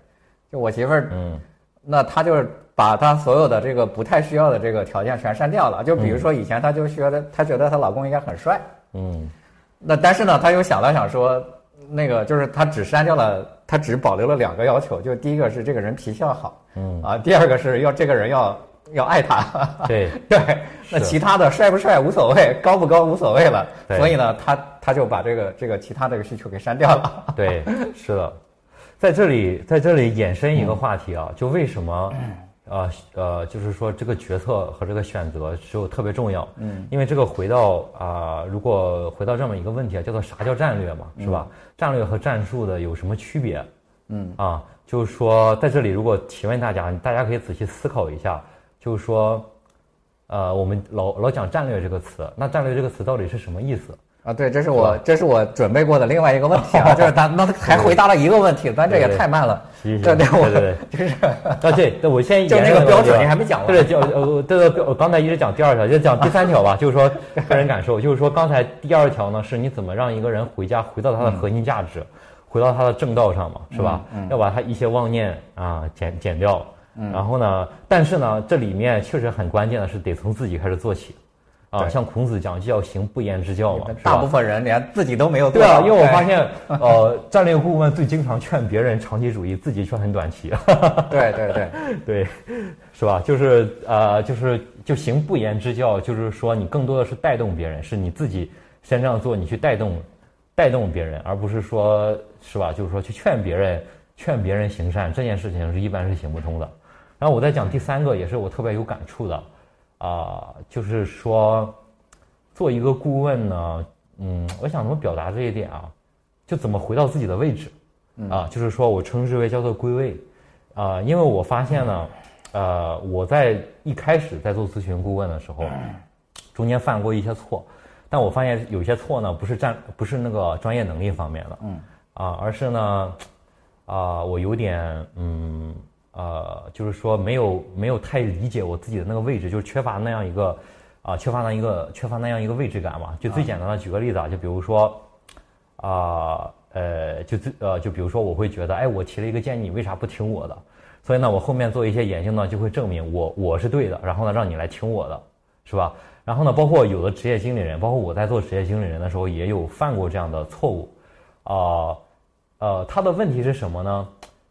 就我媳妇儿，嗯，那他就是把她所有的这个不太需要的这个条件全删掉了。就比如说以前她就觉得她觉得她老公应该很帅，嗯。那但是呢，她又想了想说，那个就是她只删掉了，她只保留了两个要求，就第一个是这个人脾气要好，嗯。啊，第二个是要这个人要要爱他。对。对，那其他的帅不帅无所谓，高不高无所谓了。对。所以呢，他他就把这个这个其他这个需求给删掉了。对，是的，在这里在这里衍生一个话题啊，就为什么，呃呃，就是说这个决策和这个选择就特别重要。嗯，因为这个回到啊、如果回到这么一个问题啊，叫做啥叫战略嘛，是吧？战略和战术的有什么区别？嗯啊，就是说在这里如果提问大家，大家可以仔细思考一下，就是说，呃，我们老老讲战略这个词，那战略这个词到底是什么意思？啊，对，这是我这是我准备过的另外一个问题啊，就是他那 还回答了一个问题，咱这也太慢了。行对对，我对对 就是啊，对，对，我先就延那个标准你还没讲完。对对，就呃，对对，我刚才一直讲第二条，就讲第三条吧，就是说个人感受，就是说刚才第二条呢，是你怎么让一个人回家，回到他的核心价值，回到他的正道上嘛，是吧？要把他一些妄念啊减减掉。然后呢，但是呢，这里面确实很关键的是得从自己开始做起。啊，像孔子讲就要行不言之教嘛，大部？分人连自己都没有做对啊，到。因为我发现，呃，战略顾问最经常劝别人长期主义，自己却很短期。对对对，对，是吧？就是呃，就是就行不言之教，就是说你更多的是带动别人，是你自己先这样做，你去带动带动别人，而不是说是吧？就是说去劝别人劝别人行善，这件事情是一般是行不通的。然后我再讲第三个，也是我特别有感触的啊、就是说做一个顾问呢，嗯，我想怎么表达这一点啊？就怎么回到自己的位置啊？就是说我称之为叫做归位。啊、因为我发现呢，呃，我在一开始在做咨询顾问的时候，中间犯过一些错，但我发现有些错呢，不是占，不是那个专业能力方面的，嗯，啊、而是呢，啊、我有点，嗯，呃，就是说没有没有太理解我自己的那个位置，就是缺乏那样一个，啊、缺乏那一个缺乏那样一个位置感嘛。就最简单的举个例子啊，就比如说，啊、呃，就最呃，就比如说，我会觉得，哎，我提了一个建议，你为啥不听我的？所以呢，我后面做一些研究呢，就会证明我我是对的，然后呢，让你来听我的，是吧？然后呢，包括有的职业经理人，包括我在做职业经理人的时候，也有犯过这样的错误，啊、呃，他的问题是什么呢？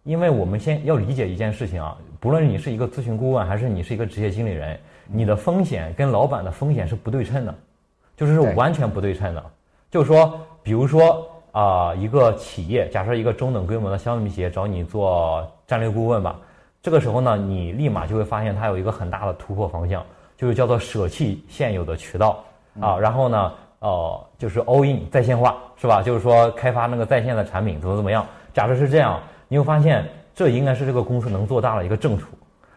因为我们先要理解一件事情啊，不论你是一个咨询顾问，还是你是一个职业经理人，你的风险跟老板的风险是不对称的，就是是完全不对称的。就是说，比如说啊、一个企业，假设一个中等规模的消费品企业找你做战略顾问吧，这个时候呢，你立马就会发现它有一个很大的突破方向，就是叫做舍弃现有的渠道啊，然后呢，呃，就是 all in 在线化，是吧？就是说开发那个在线的产品怎么怎么样。假设是这样，你会发现这应该是这个公司能做大的一个正处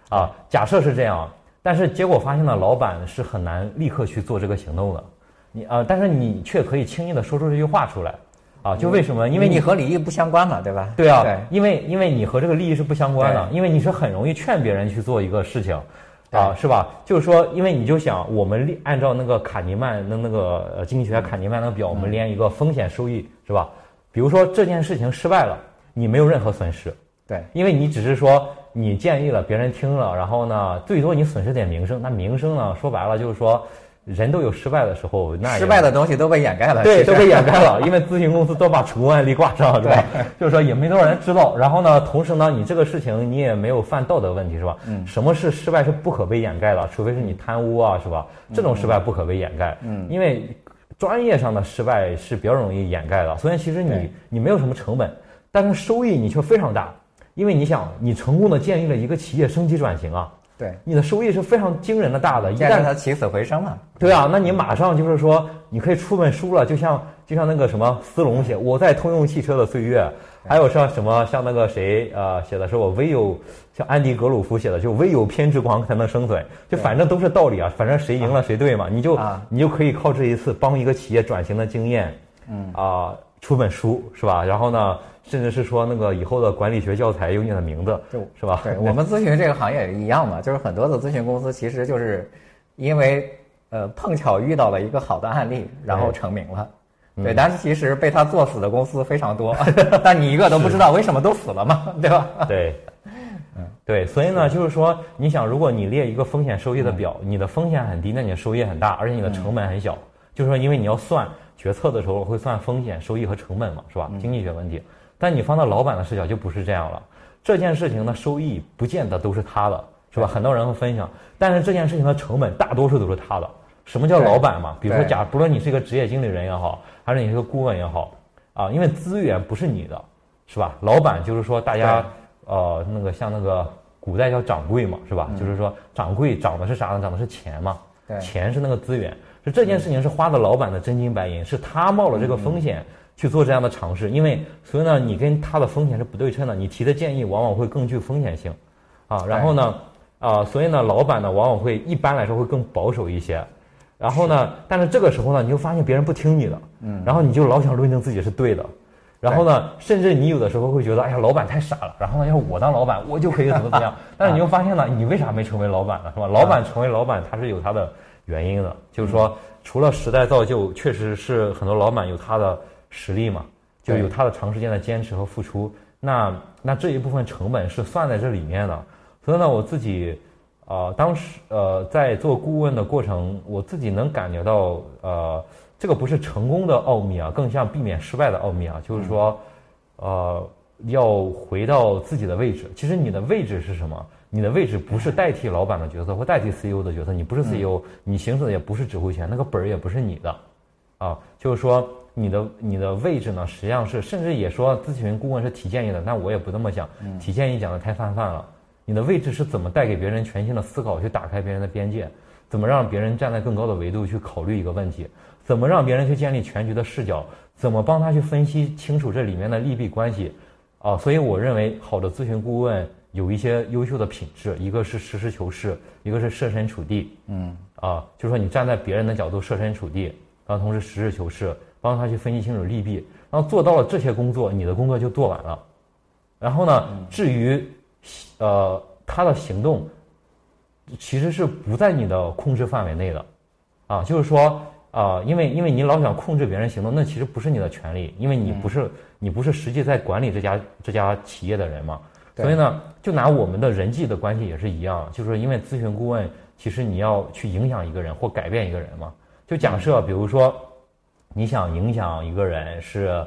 啊。假设是这样，但是结果发现呢，老板是很难立刻去做这个行动的。你啊、但是你却可以轻易的说出这句话出来啊，就为什么？因为你你和利益不相关嘛，对吧？对啊，对因为因为你和这个利益是不相关的，因为你是很容易劝别人去做一个事情，啊，是吧？就是说，因为你就想，我们列按照那个卡尼曼的那个呃经济学家卡尼曼那个表，我们连一个风险收益是吧？比如说这件事情失败了，你没有任何损失，对因为你只是说你建议了，别人听了，然后呢，最多你损失点名声。那名声呢，说白了就是说，人都有失败的时候，那失败的东西都被掩盖了，对，都被掩盖了，因为咨询公司都把成功案例挂上了，对吧？就是说也没多少人知道。然后呢，同时呢，你这个事情你也没有犯道德问题，是吧？嗯。什么是失败是不可被掩盖的？除非是你贪污啊，是吧？这种失败不可被掩盖。嗯。因为专业上的失败是比较容易掩盖的，所以其实你你没有什么成本，但是收益你却非常大，因为你想，你成功的建立了一个企业升级转型啊，对，你的收益是非常惊人的大的。一旦它起死回生了。对啊，那你马上就是说，你可以出本书了，就像就像那个什么斯隆写《我在通用汽车的岁月》，还有像什么像那个谁呃写的是我唯有像安迪格鲁夫写的，就唯有偏执狂才能生存，就反正都是道理啊，反正谁赢了谁对嘛，你就啊你就可以靠这一次帮一个企业转型的经验，嗯啊出本书是吧？然后呢，甚至是说那个以后的管理学教材有你的名字，是吧？对我们咨询这个行业也一样嘛，就是很多的咨询公司其实就是因为呃碰巧遇到了一个好的案例，然后成名了。对，但是其实被他做死的公司非常多，但你一个都不知道为什么都死了嘛，对吧？对，对，所以呢，就是说，你想，如果你列一个风险收益的表，你的风险很低，那你的收益很大，而且你的成本很小。就是说，因为你要算决策的时候会算风险、收益和成本嘛，是吧？经济学问题。但你放到老板的视角就不是这样了。这件事情的收益不见得都是他的，是吧？很多人会分享，但是这件事情的成本大多数都是他的。什么叫老板嘛？比如说，假不论你是一个职业经理人也好，还是你是个顾问也好，啊，因为资源不是你的，是吧？老板就是说大家。呃，那个像那个古代叫掌柜嘛，是吧？就是说掌柜掌的是啥呢？掌的是钱嘛。对，钱是那个资源。是这件事情是花的老板的真金白银，是他冒了这个风险去做这样的尝试。因为所以呢，你跟他的风险是不对称的，你提的建议往往会更具风险性，啊，然后呢，啊，所以呢，老板呢往往会一般来说会更保守一些。然后呢，但是这个时候呢，你就发现别人不听你的，嗯，然后你就老想论证自己是对的。然后呢，甚至你有的时候会觉得，哎呀，老板太傻了。然后呢，要我当老板，我就可以怎么怎么样。但是你又发现呢，你为啥没成为老板呢？是吧？老板成为老板，他是有他的原因的。就是说，除了时代造就，确实是很多老板有他的实力嘛，就有他的长时间的坚持和付出。那那这一部分成本是算在这里面的。所以呢，我自己，呃，当时呃在做顾问的过程，我自己能感觉到，呃。这个不是成功的奥秘啊，更像避免失败的奥秘啊。就是说，呃，要回到自己的位置。其实你的位置是什么？你的位置不是代替老板的角色或代替 CEO 的角色。你不是 CEO，你行使的也不是指挥权，那个本儿也不是你的，啊，就是说你的你的位置呢，实际上是，甚至也说咨询顾问是提建议的，但我也不这么想。提建议讲的太泛泛了。你的位置是怎么带给别人全新的思考，去打开别人的边界？怎么让别人站在更高的维度去考虑一个问题？怎么让别人去建立全局的视角？怎么帮他去分析清楚这里面的利弊关系？啊，所以我认为好的咨询顾问有一些优秀的品质，一个是实事求是，一个是设身处地。嗯，啊，就是说你站在别人的角度设身处地，然后同时实事求是，帮他去分析清楚利弊，然后做到了这些工作，你的工作就做完了。然后呢，至于呃他的行动，其实是不在你的控制范围内的，啊，就是说。啊，因为因为你老想控制别人行动，那其实不是你的权利，因为你不是你不是实际在管理这家这家企业的人嘛。所以呢，就拿我们的人际的关系也是一样，就是因为咨询顾问，其实你要去影响一个人或改变一个人嘛。就假设比如说，你想影响一个人是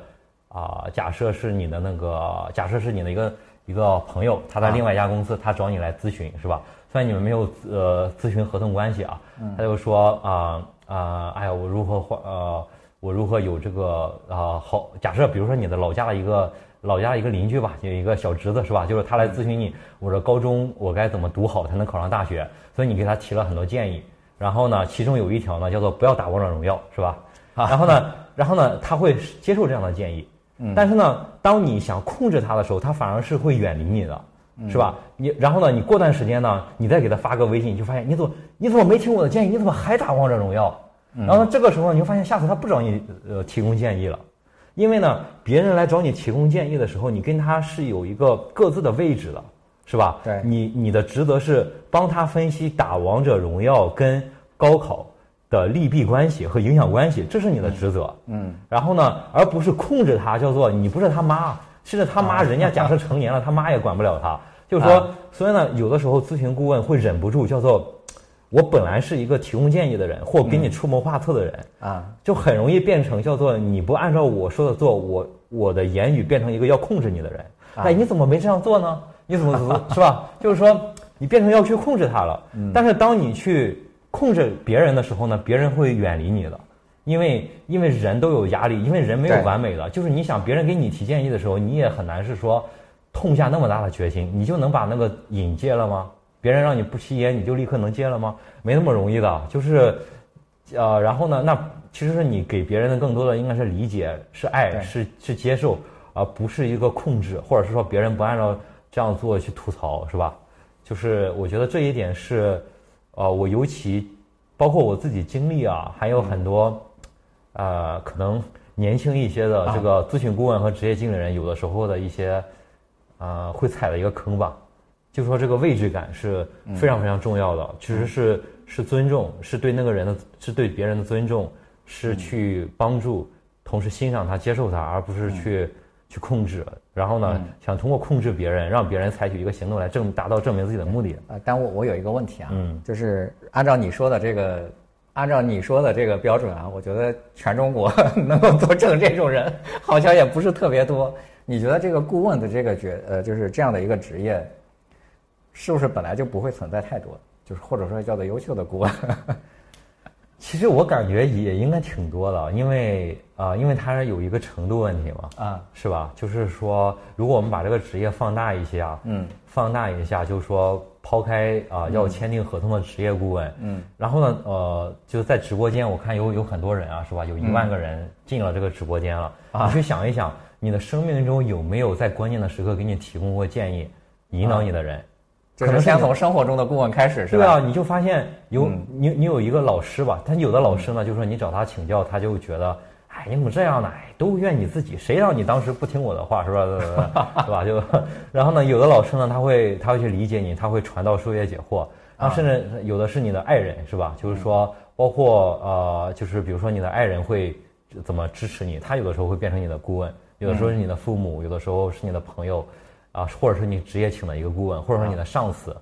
啊，假设是你的那个，假设是你的一个一个朋友，他在另外一家公司，他找你来咨询是吧？虽然你们没有呃咨询合同关系啊，他就说啊。啊，哎呀，我如何换？呃，我如何有这个啊？好，假设比如说你的老家的一个老家一个邻居吧，有一个小侄子是吧？就是他来咨询你，我说高中我该怎么读好才能考上大学？所以你给他提了很多建议。然后呢，其中有一条呢叫做不要打王者荣耀，是吧？然后呢，然后呢，他会接受这样的建议。嗯。但是呢，当你想控制他的时候，他反而是会远离你的。是吧？你然后呢？你过段时间呢？你再给他发个微信，你就发现你怎么你怎么没听我的建议？你怎么还打王者荣耀？然后这个时候你就发现下次他不找你呃提供建议了，因为呢，别人来找你提供建议的时候，你跟他是有一个各自的位置的，是吧？对，你你的职责是帮他分析打王者荣耀跟高考的利弊关系和影响关系，这是你的职责。嗯。然后呢，而不是控制他，叫做你不是他妈。甚至他妈，人家假设成年了，他妈也管不了他。就是说，所以呢，有的时候咨询顾问会忍不住叫做，我本来是一个提供建议的人，或给你出谋划策的人啊，就很容易变成叫做你不按照我说的做，我我的言语变成一个要控制你的人。哎，你怎么没这样做呢？你怎么怎么 是吧？就是说，你变成要去控制他了。但是当你去控制别人的时候呢，别人会远离你的。因为因为人都有压力，因为人没有完美的，就是你想别人给你提建议的时候，你也很难是说痛下那么大的决心，你就能把那个瘾戒了吗？别人让你不吸烟，你就立刻能戒了吗？没那么容易的，就是，呃，然后呢，那其实是你给别人的更多的应该是理解，是爱，是是接受，而不是一个控制，或者是说别人不按照这样做去吐槽，是吧？就是我觉得这一点是，呃，我尤其包括我自己经历啊，还有很多。呃，可能年轻一些的这个咨询顾问和职业经理人，有的时候的一些，呃，会踩的一个坑吧，就说这个位置感是非常非常重要的，其实是是尊重，是对那个人的，是对别人的尊重，是去帮助，同时欣赏他、接受他，而不是去去控制，然后呢，想通过控制别人，让别人采取一个行动来证达到证明自己的目的。呃，但我我有一个问题啊，嗯，就是按照你说的这个，按照你说的这个标准啊，我觉得全中国 能够做证这种人，好像也不是特别多。你觉得这个顾问的这个角，呃，就是这样的一个职业，是不是本来就不会存在太多？就是或者说叫做优秀的顾问？其实我感觉也应该挺多的，因为啊，因为它有一个程度问题嘛，啊，是吧？就是说，如果我们把这个职业放大一些啊，嗯，放大一下，就是说，抛开啊要签订合同的职业顾问，嗯，然后呢，呃，就在直播间，我看有有很多人啊，是吧？有一万个人进了这个直播间了，你去想一想，你的生命中有没有在关键的时刻给你提供过建议、引导你的人？可能先从生活中的顾问开始，是吧？对啊，你就发现有你你有一个老师吧，但有的老师呢，就说你找他请教，他就觉得，哎，你怎么这样呢？哎，都怨你自己，谁让你当时不听我的话，是吧？是吧？就然后呢，有的老师呢，他会他会去理解你，他会传道授业解惑，然后甚至有的是你的爱人，是吧？就是说，包括呃，就是比如说你的爱人会怎么支持你，他有的时候会变成你的顾问，有的时候是你的父母，有的时候是你的朋友。啊，或者是你职业请的一个顾问，或者说你的上司，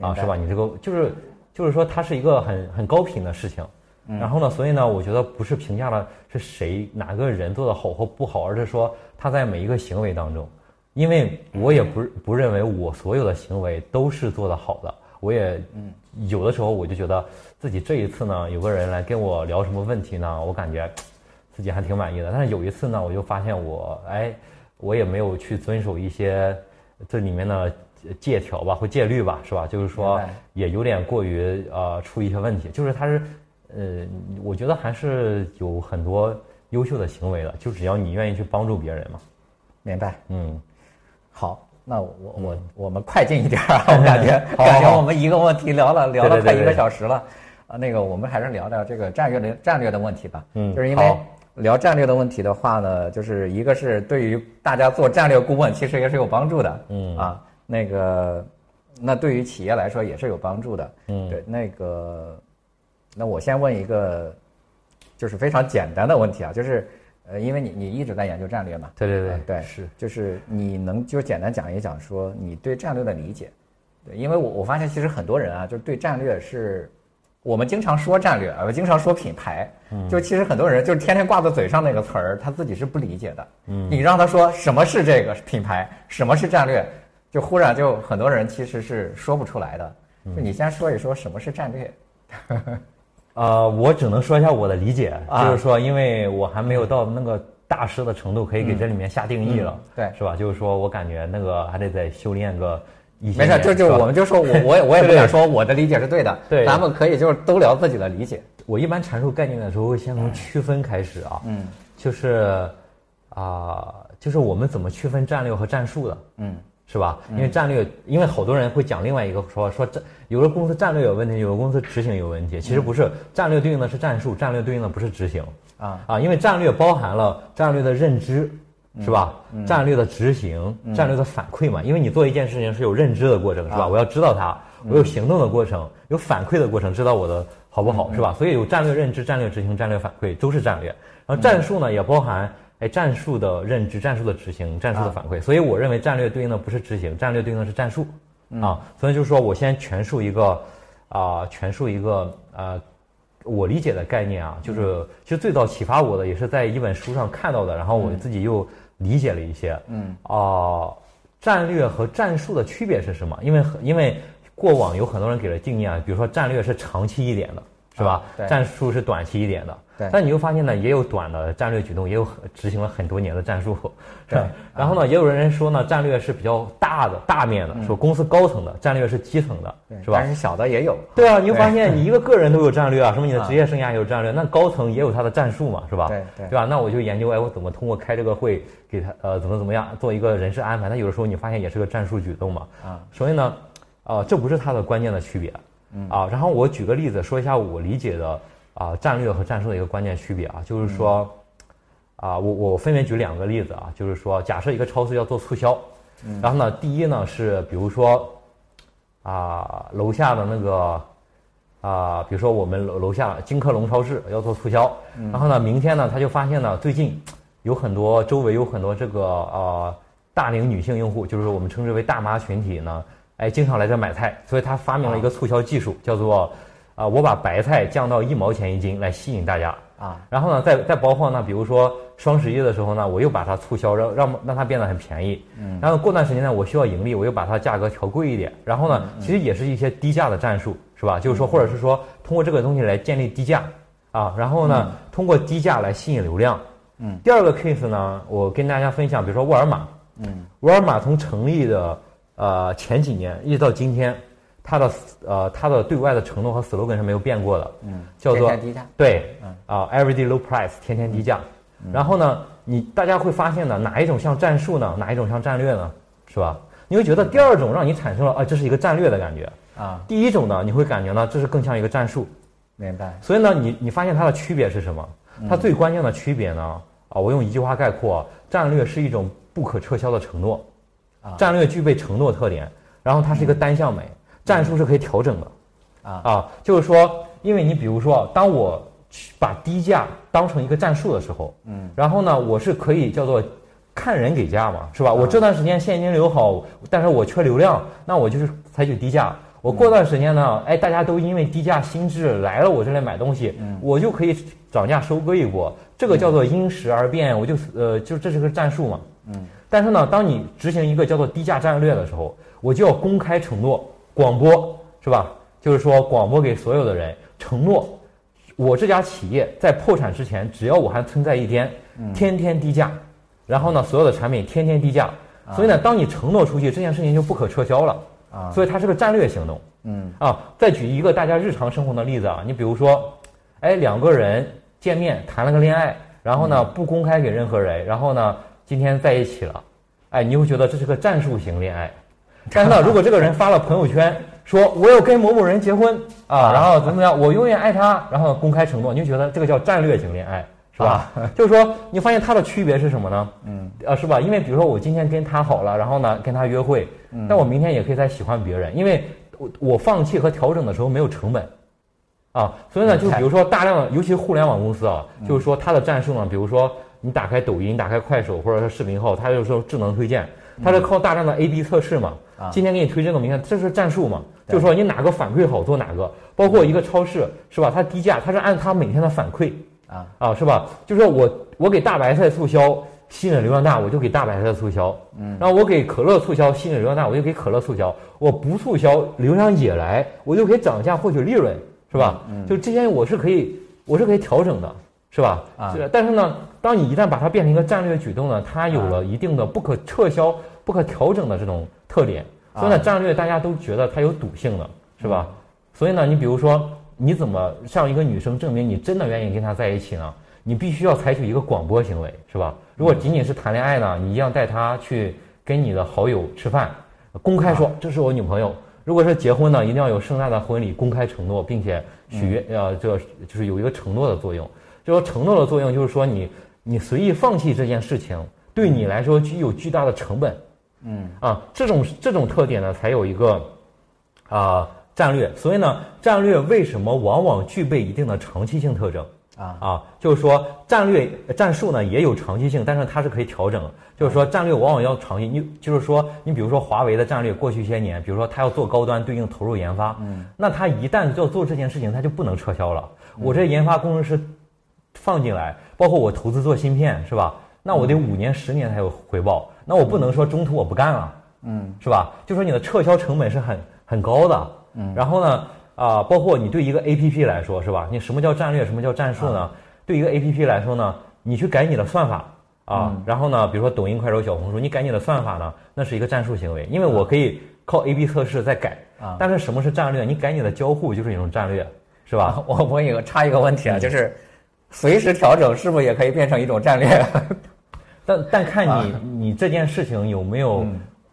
啊，是吧？你这个就是就是说，它是一个很很高频的事情。然后呢，所以呢，我觉得不是评价了是谁哪个人做的好或不好，而是说他在每一个行为当中，因为我也不不认为我所有的行为都是做的好的。我也有的时候我就觉得自己这一次呢，有个人来跟我聊什么问题呢，我感觉自己还挺满意的。但是有一次呢，我就发现我哎，我也没有去遵守一些。这里面的借条吧，或借律吧，是吧？就是说，也有点过于呃出一些问题。就是他是，呃，我觉得还是有很多优秀的行为的。就只要你愿意去帮助别人嘛。明白。嗯。好，那我我我们快进一点啊！我感觉感觉我们一个问题聊了聊了快一个小时了。啊，那个我们还是聊聊这个战略的战略的问题吧。嗯。就是因为。聊战略的问题的话呢，就是一个是对于大家做战略顾问，其实也是有帮助的。嗯啊，那个，那对于企业来说也是有帮助的。嗯，对，那个，那我先问一个，就是非常简单的问题啊，就是呃，因为你你一直在研究战略嘛。对对对对，是，就是你能就简单讲一讲说你对战略的理解。对，因为我我发现其实很多人啊，就是对战略是。我们经常说战略，我经常说品牌，就其实很多人就是天天挂在嘴上那个词儿，他自己是不理解的。嗯，你让他说什么是这个品牌，什么是战略，就忽然就很多人其实是说不出来的。就你先说一说什么是战略。呃，我只能说一下我的理解，就是说，因为我还没有到那个大师的程度，可以给这里面下定义了，对，是吧？就是说我感觉那个还得再修炼个。没事，就就我们就说，我我也我也不 想说我的理解是对的，对，咱们可以就是都聊自己的理解。我一般阐述概念的时候，会先从区分开始啊，嗯，就是啊，就是我们怎么区分战略和战术的，嗯，是吧？因为战略，因为好多人会讲另外一个说说战，有的公司战略有问题，有的公司执行有问题，其实不是，战略对应的是战术，战略对应的不是执行啊。啊，因为战略包含了战略的认知。是吧？战略的执行，战略的反馈嘛，因为你做一件事情是有认知的过程，是吧？我要知道它，我有行动的过程，有反馈的过程，知道我的好不好，是吧？所以有战略认知、战略执行、战略反馈都是战略。然后战术呢，也包含哎战术的认知、战术的执行、战术的反馈。所以我认为战略对应的不是执行，战略对应的是战术啊。所以就是说我先全述一个啊，全述一个呃，我理解的概念啊，就是其实最早启发我的也是在一本书上看到的，然后我自己又。理解了一些，嗯，哦，战略和战术的区别是什么？因为因为过往有很多人给了定义啊，比如说战略是长期一点的，是吧？战术是短期一点的。但你又发现呢，也有短的战略举动，也有执行了很多年的战术。对。然后呢，也有人说呢，战略是比较大的、大面的，说公司高层的战略是基层的，是吧？但是小的也有。对啊，你就发现你一个个人都有战略啊，说明你的职业生涯有战略，那高层也有他的战术嘛，是吧？对对。对吧？那我就研究，哎，我怎么通过开这个会给他呃怎么怎么样做一个人事安排？那有的时候你发现也是个战术举动嘛。啊。所以呢，呃，这不是它的关键的区别。嗯。啊，然后我举个例子说一下我理解的。啊，战略和战术的一个关键区别啊，就是说，啊，我我分别举两个例子啊，就是说，假设一个超市要做促销，然后呢，第一呢是比如说，啊，楼下的那个，啊，比如说我们楼楼下金客隆超市要做促销，然后呢，明天呢他就发现呢最近有很多周围有很多这个呃大龄女性用户，就是我们称之为大妈群体呢，哎，经常来这买菜，所以他发明了一个促销技术，叫做啊，我把白菜降到一毛钱一斤来吸引大家啊。然后呢，再再包括呢，比如说双十一的时候呢，我又把它促销，让让让它变得很便宜。嗯。然后过段时间呢，我需要盈利，我又把它价格调贵一点。然后呢，其实也是一些低价的战术，是吧？就是说，或者是说通过这个东西来建立低价啊，然后呢，通过低价来吸引流量。嗯。第二个 case 呢，我跟大家分享，比如说沃尔玛。嗯。沃尔玛从成立的呃前几年一直到今天。它的呃，它的对外的承诺和 slogan 是没有变过的，嗯，叫做天天低价，对，嗯啊，everyday low price，天天低价。然后呢，你大家会发现呢，哪一种像战术呢？哪一种像战略呢？是吧？你会觉得第二种让你产生了啊，这是一个战略的感觉啊。第一种呢，你会感觉呢，这是更像一个战术。明白。所以呢，你你发现它的区别是什么？它最关键的区别呢？啊，我用一句话概括：战略是一种不可撤销的承诺，啊，战略具备承诺特点，然后它是一个单向美。战术是可以调整的，啊啊，就是说，因为你比如说，当我把低价当成一个战术的时候，嗯，然后呢，我是可以叫做看人给价嘛，是吧？我这段时间现金流好，但是我缺流量，那我就是采取低价。我过段时间呢，哎，大家都因为低价心智来了我这里买东西，我就可以涨价收割一波。这个叫做因时而变，我就呃，就这是个战术嘛，嗯。但是呢，当你执行一个叫做低价战略的时候，我就要公开承诺。广播是吧？就是说广播给所有的人承诺，我这家企业在破产之前，只要我还存在一天，天天低价，然后呢，所有的产品天天低价。所以呢，当你承诺出去，这件事情就不可撤销了啊。所以它是个战略行动。嗯啊，再举一个大家日常生活的例子啊，你比如说，哎，两个人见面谈了个恋爱，然后呢不公开给任何人，然后呢今天在一起了，哎，你会觉得这是个战术型恋爱。但是呢，如果这个人发了朋友圈，说我要跟某某人结婚啊，然后怎么怎么样，我永远爱他，然后公开承诺，你就觉得这个叫战略型恋爱，是吧？就是说，你发现它的区别是什么呢？嗯，啊，是吧？因为比如说我今天跟他好了，然后呢跟他约会，但我明天也可以再喜欢别人，因为我我放弃和调整的时候没有成本，啊，所以呢，就比如说大量的，尤其互联网公司啊，就是说它的战术呢，比如说你打开抖音、打开快手或者是视频号，它就是说智能推荐，它是靠大量的 A/B 测试嘛。今天给你推这个，明天这是战术嘛？就是说你哪个反馈好做哪个，包括一个超市是吧？它低价，它是按它每天的反馈啊啊是吧？就是说我我给大白菜促销吸引流量大，我就给大白菜促销，嗯，然后我给可乐促销吸引流量大，我就给可乐促销，我不促销流量也来，我就可以涨价获取利润，是吧？嗯，就这些我是可以我是可以调整的，是吧？啊，但是呢，当你一旦把它变成一个战略举动呢，它有了一定的不可撤销、不可调整的这种特点。所以呢，战略大家都觉得它有赌性的，是吧？所以呢，你比如说，你怎么向一个女生证明你真的愿意跟她在一起呢？你必须要采取一个广播行为，是吧？如果仅仅是谈恋爱呢，你一样带她去跟你的好友吃饭，公开说这是我女朋友。如果是结婚呢，一定要有盛大的婚礼，公开承诺，并且许愿，呃，这就是有一个承诺的作用。就说承诺的作用，就是说你你随意放弃这件事情，对你来说具有巨大的成本。嗯啊，这种这种特点呢，才有一个啊战略。所以呢，战略为什么往往具备一定的长期性特征啊啊？就是说，战略战术呢也有长期性，但是它是可以调整。就是说，战略往往要长期。你就是说，你比如说华为的战略，过去一些年，比如说它要做高端，对应投入研发，嗯，那它一旦要做这件事情，它就不能撤销了。我这研发工程师放进来，包括我投资做芯片，是吧？那我得五年、十年才有回报。那我不能说中途我不干了，嗯，是吧？就说你的撤销成本是很很高的，嗯。然后呢，啊，包括你对一个 A P P 来说，是吧？你什么叫战略？什么叫战术呢？对一个 A P P 来说呢，你去改你的算法啊，然后呢，比如说抖音、快手、小红书，你改你的算法呢，那是一个战术行为，因为我可以靠 A B 测试再改啊。但是什么是战略？你改你的交互就是一种战略，是吧？我我有个插一个问题啊，就是随时调整是不是也可以变成一种战略？但但看你你这件事情有没有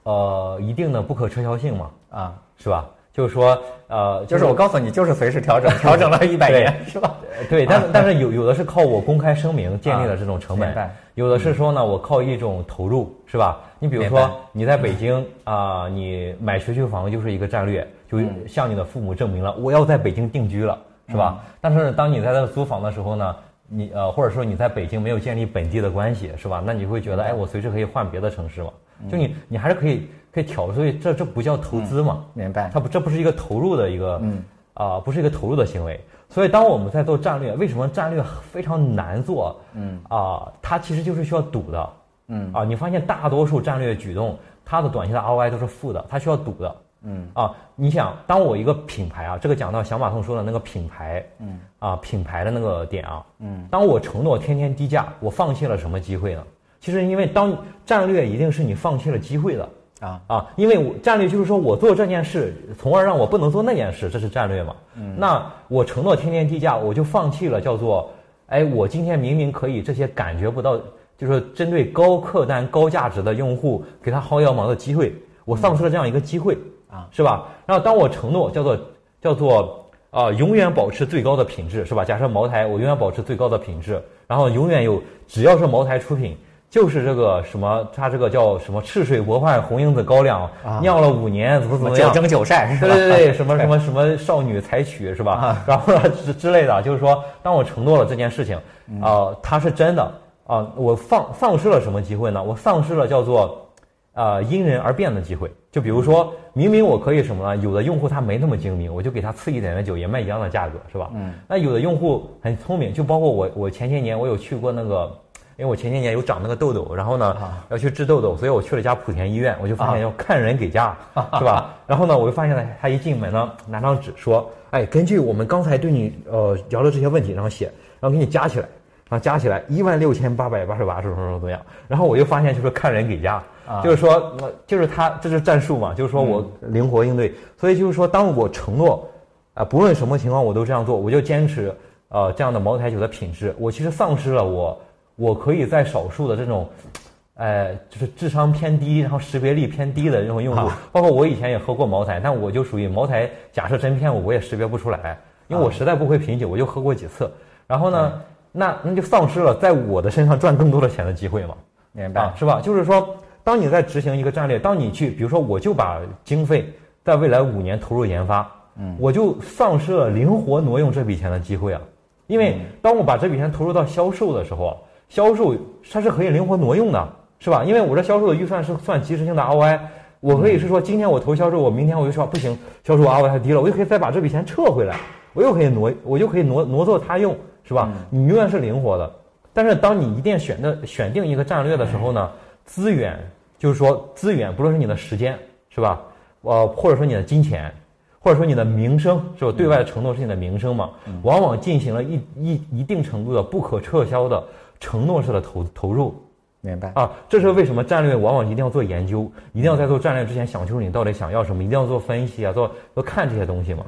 呃一定的不可撤销性嘛？啊，是吧？就是说呃，就是我告诉你，就是随时调整，调整了一百年，是吧？对，但 但是有有的是靠我公开声明建立了这种成本，有的是说呢，我靠一种投入，是吧？你比如说你在北京啊，你买学区房就是一个战略，就向你的父母证明了我要在北京定居了，是吧？但是当你在那租房的时候呢？你呃，或者说你在北京没有建立本地的关系，是吧？那你会觉得，哎，我随时可以换别的城市嘛？就你你还是可以可以挑，所以这这不叫投资嘛？明白？它不这不是一个投入的一个，嗯啊，不是一个投入的行为。所以当我们在做战略，为什么战略非常难做？嗯啊，它其实就是需要赌的。嗯啊，你发现大多数战略举动，它的短期的 ROI 都是负的，它需要赌的。嗯啊，你想，当我一个品牌啊，这个讲到小马通说的那个品牌，嗯啊，品牌的那个点啊，嗯，当我承诺天天低价，我放弃了什么机会呢？其实，因为当战略一定是你放弃了机会的啊啊，因为我战略就是说我做这件事，从而让我不能做那件事，这是战略嘛。嗯，那我承诺天天低价，我就放弃了叫做，哎，我今天明明可以这些感觉不到，就是针对高客单、高价值的用户给他薅羊毛的机会，我丧失了这样一个机会。啊，是吧？然后当我承诺叫做叫做啊，永远保持最高的品质，是吧？假设茅台，我永远保持最高的品质，然后永远有，只要是茅台出品，就是这个什么，它这个叫什么赤水博畔红缨子高粱，酿了五年，怎么怎么样？九蒸九晒，对对对，什么 什么什么少女采取，是吧？然后之之类的，就是说，当我承诺了这件事情，啊，它是真的啊，我放丧失了什么机会呢？我丧失了叫做啊因人而变的机会。就比如说，明明我可以什么呢？有的用户他没那么精明，我就给他次一点的酒，也卖一样的价格，是吧？嗯。那有的用户很聪明，就包括我，我前些年我有去过那个，因为我前些年有长那个痘痘，然后呢要去治痘痘，所以我去了一家莆田医院，我就发现要看人给价，是吧？然后呢，我就发现了，他一进门呢，拿张纸说，哎，根据我们刚才对你呃聊的这些问题，然后写，然后给你加起来，然后加起来一万六千八百八十八，什么什么怎么样？然后我又发现就是看人给价。就是说，就是他，这是战术嘛？就是说我灵活应对，所以就是说，当我承诺，啊，不论什么情况我都这样做，我就坚持，呃，这样的茅台酒的品质，我其实丧失了我，我可以在少数的这种，哎，就是智商偏低，然后识别力偏低的这种用户，包括我以前也喝过茅台，但我就属于茅台，假设真骗我，我也识别不出来，因为我实在不会品酒，我就喝过几次，然后呢，那那就丧失了在我的身上赚更多的钱的机会嘛，明白。是吧？就是说。当你在执行一个战略，当你去，比如说，我就把经费在未来五年投入研发，嗯，我就丧失了灵活挪用这笔钱的机会啊。因为当我把这笔钱投入到销售的时候，销售它是可以灵活挪用的，是吧？因为我这销售的预算是算及时性的 ROI，我可以是说，今天我投销售，我明天我就说不行，销售 ROI 太低了，我就可以再把这笔钱撤回来，我又可以挪，我就可以挪挪作他用，是吧？你永远是灵活的。但是当你一定选的选定一个战略的时候呢？资源就是说，资源不论是你的时间，是吧？呃，或者说你的金钱，或者说你的名声，是吧？对外的承诺是你的名声嘛？往往进行了一一一定程度的不可撤销的承诺式的投投入。明白啊？这是为什么战略往往一定要做研究，一定要在做战略之前想清楚你到底想要什么，一定要做分析啊，做要看这些东西嘛？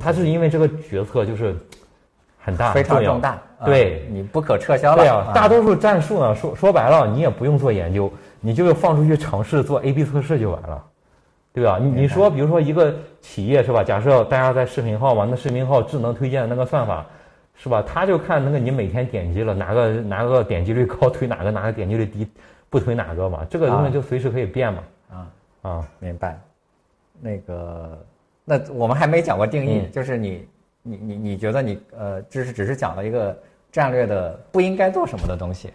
他是因为这个决策就是很大，非常重大，对你不可撤销了。对啊，大多数战术呢，说说白了，你也不用做研究。你就放出去尝试做 A/B 测试就完了，对吧？你你说，比如说一个企业是吧？假设大家在视频号嘛，那视频号智能推荐的那个算法，是吧？他就看那个你每天点击了哪个哪个点击率高推 哪个，哪个点击率低不推哪个嘛？这个东西就随时可以变嘛。啊啊，明白。那个，那我们还没讲过定义，就是你你你你觉得你呃，只是只是讲了一个战略的不应该做什么的东西。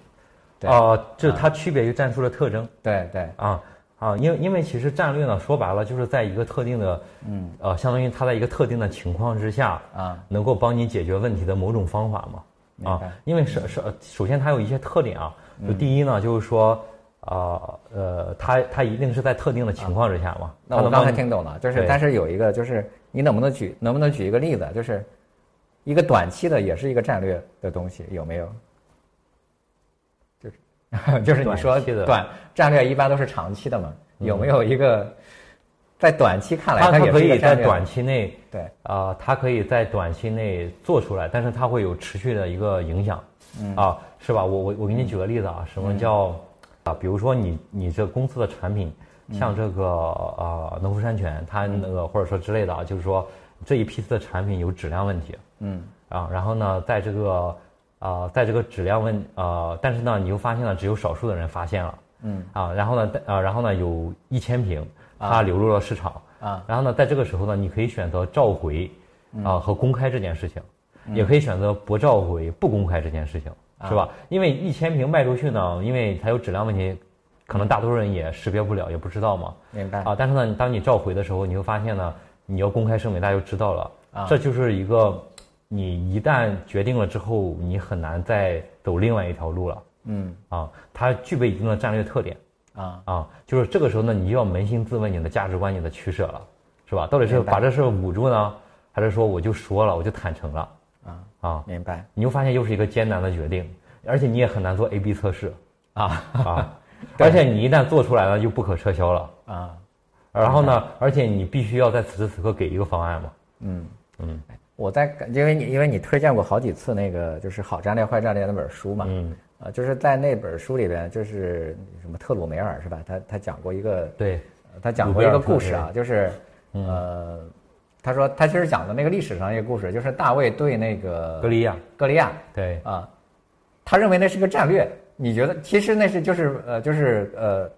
哦，就是它区别于战术的特征。对对啊啊，因为因为其实战略呢，说白了就是在一个特定的，嗯呃，相当于它在一个特定的情况之下啊，能够帮你解决问题的某种方法嘛啊。因为首首首先它有一些特点啊，就第一呢就是说啊呃，它它一定是在特定的情况之下嘛。那我刚才听懂了，就是但是有一个就是你能不能举能不能举一个例子，就是一个短期的也是一个战略的东西有没有？就是 就是你说短战略一般都是长期的嘛？有没有一个在短期看来，它可以在短期内对啊，它可以在短期内做出来，但是它会有持续的一个影响，啊，是吧？我我我给你举个例子啊，什么叫啊？比如说你你这公司的产品，像这个呃农夫山泉，它那个或者说之类的啊，就是说这一批次的产品有质量问题，嗯。啊，然后呢，在这个。啊，在这个质量问啊，但是呢，你又发现了只有少数的人发现了，嗯。啊，然后呢，啊，然后呢，有一千瓶它流入了市场啊，然后呢，在这个时候呢，你可以选择召回啊和公开这件事情，也可以选择不召回、不公开这件事情，是吧？因为一千瓶卖出去呢，因为它有质量问题，可能大多数人也识别不了，也不知道嘛。明白啊，但是呢，当你召回的时候，你会发现呢，你要公开声明，大家就知道了。啊，这就是一个你一旦决定了之后，你很难再走另外一条路了。嗯，啊，它具备一定的战略特点。啊啊，就是这个时候呢，你就要扪心自问你的价值观、你的取舍了，是吧？到底是把这事捂住呢，还是说我就说了，我就坦诚了？啊啊，明白。你就发现又是一个艰难的决定，而且你也很难做 A/B 测试。啊啊，而且你一旦做出来了，就不可撤销了。啊，然后呢，而且你必须要在此时此刻给一个方案嘛。嗯。嗯，我在因为你因为你推荐过好几次那个就是好战略坏战略那本书嘛。嗯。啊，就是在那本书里边，就是什么特鲁梅尔是吧？他他讲过一个，对，他讲过一个故事啊，就是呃，他说他其实讲的那个历史上一个故事，就是大卫对那个格利亚，格利亚，对。啊，他认为那是个战略，你觉得其实那是就是呃就是呃，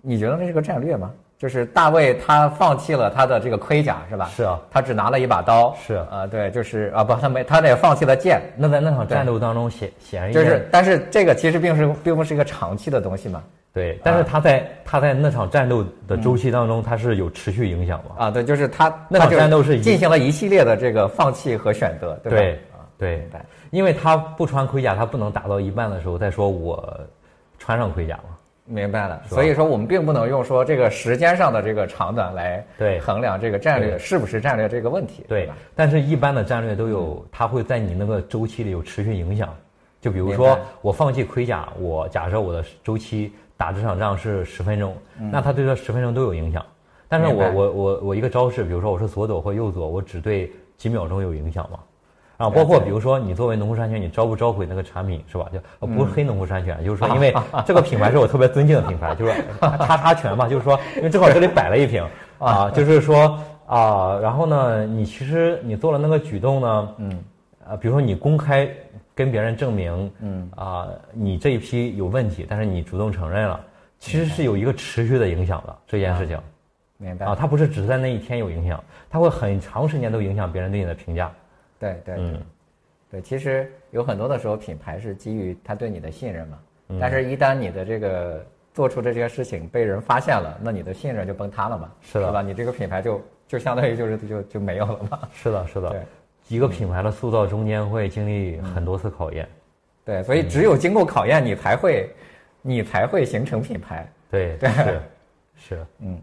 你觉得那是个战略吗？就是大卫他放弃了他的这个盔甲是吧？是啊，他只拿了一把刀。是啊，对，就是啊不，他没，他也放弃了剑。那在那场战斗当中显显然就是，但是这个其实并是并不是一个长期的东西嘛。对，但是他在他在那场战斗的周期当中，他是有持续影响嘛？啊，对，就是他那场战斗是进行了一系列的这个放弃和选择，对吧？对，对，因为他不穿盔甲，他不能打到一半的时候再说我穿上盔甲嘛。明白了，所以说我们并不能用说这个时间上的这个长短来对衡量这个战略是不是战略这个问题，对吧？但是，一般的战略都有，它会在你那个周期里有持续影响。就比如说，我放弃盔甲，我假设我的周期打这场仗是十分钟，那它对这十分钟都有影响。但是我我我我一个招式，比如说我是左走或右走，我只对几秒钟有影响嘛？啊，包括比如说你作为农夫山泉，你召不召回那个产品是吧？就不是黑农夫山泉，就是说因为 这个品牌是我特别尊敬的品牌，就是叉叉泉嘛，就是说因为正好这里摆了一瓶 啊，就是说啊，然后呢，你其实你做了那个举动呢，嗯，啊，比如说你公开跟别人证明，嗯，啊，你这一批有问题，但是你主动承认了，其实是有一个持续的影响的这件事情，明白。啊？它不是只是在那一天有影响，它会很长时间都影响别人对你的评价。对对对，对，其实有很多的时候，品牌是基于他对你的信任嘛。但是，一旦你的这个做出的这些事情被人发现了，那你的信任就崩塌了嘛？是的，是吧？你这个品牌就就相当于就是就就没有了嘛？是的，是的。对，一个品牌的塑造中间会经历很多次考验。对，所以只有经过考验，你才会，你才会形成品牌。对对 是，是嗯，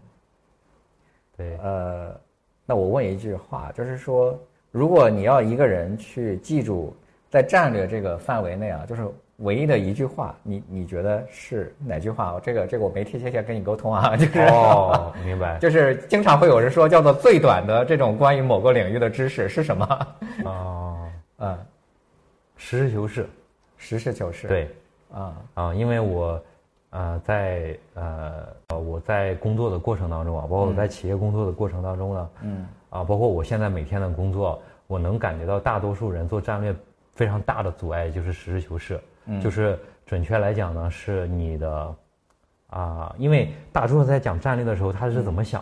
对。呃，那我问一句话，就是说。如果你要一个人去记住在战略这个范围内啊，就是唯一的一句话，你你觉得是哪句话？这个这个我没贴切切跟你沟通啊，就是哦，明白，就是经常会有人说叫做最短的这种关于某个领域的知识是什么？哦，嗯，实事求是，实事求是，对，啊。啊，因为我呃在呃我在工作的过程当中啊，包括我在企业工作的过程当中呢，嗯。啊，包括我现在每天的工作，我能感觉到大多数人做战略非常大的阻碍就是实事求是，就是准确来讲呢，是你的啊，因为大多数在讲战略的时候，他是怎么想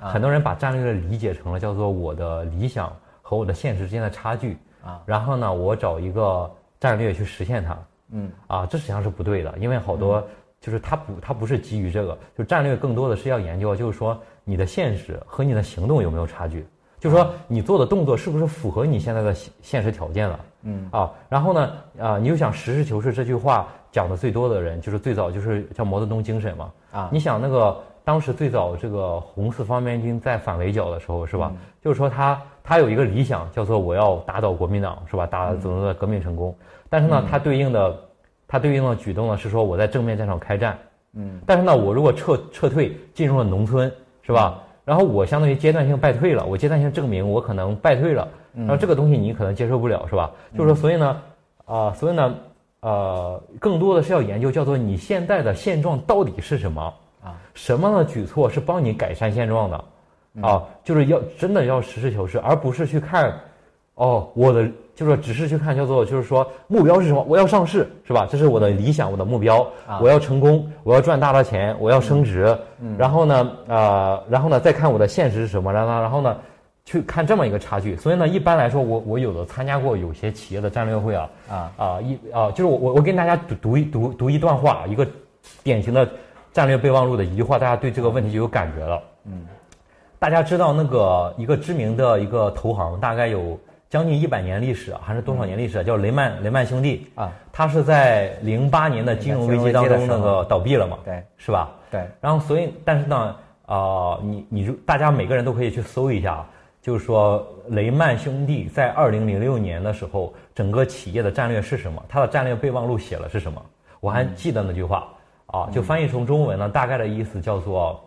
的？很多人把战略理解成了叫做我的理想和我的现实之间的差距啊，然后呢，我找一个战略去实现它，嗯，啊，这实际上是不对的，因为好多就是他不他不是基于这个，就战略更多的是要研究，就是说你的现实和你的行动有没有差距。就是说，你做的动作是不是符合你现在的现实条件了？嗯啊，然后呢，啊，你就想实事求是这句话讲的最多的人，就是最早就是叫毛泽东精神嘛。啊，你想那个当时最早这个红四方面军在反围剿的时候，是吧？就是说他他有一个理想，叫做我要打倒国民党，是吧？打怎么的革命成功？但是呢，他对应的他对应的举动呢是说我在正面战场开战。嗯，但是呢，我如果撤撤退进入了农村，是吧？然后我相当于阶段性败退了，我阶段性证明我可能败退了，然后这个东西你可能接受不了，是吧？就是说，所以呢，啊，所以呢，呃，更多的是要研究叫做你现在的现状到底是什么啊？什么样的举措是帮你改善现状的？啊，就是要真的要实事求是，而不是去看，哦，我的。就是只是去看叫做，就是说目标是什么？我要上市，是吧？这是我的理想，我的目标。我要成功，我要赚大的钱，我要升值。然后呢，呃，然后呢，再看我的现实是什么？然后，然后呢，去看这么一个差距。所以呢，一般来说，我我有的参加过有些企业的战略会啊啊啊一啊，就是我我我跟大家读读一读读一段话，一个典型的战略备忘录的一句话，大家对这个问题就有感觉了。嗯，大家知道那个一个知名的一个投行，大概有。将近一百年历史还是多少年历史？叫雷曼雷曼兄弟啊，他是在零八年的金融危机当中那个倒闭了嘛？对，是吧？对。然后所以，但是呢，啊，你你大家每个人都可以去搜一下，就是说雷曼兄弟在二零零六年的时候，整个企业的战略是什么？它的战略备忘录写了是什么？我还记得那句话啊，就翻译成中文呢，大概的意思叫做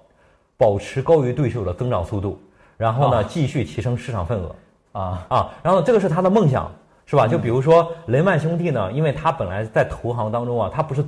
保持高于对手的增长速度，然后呢，继续提升市场份额。啊啊，然后这个是他的梦想，是吧？就比如说雷曼兄弟呢，因为他本来在投行当中啊，他不是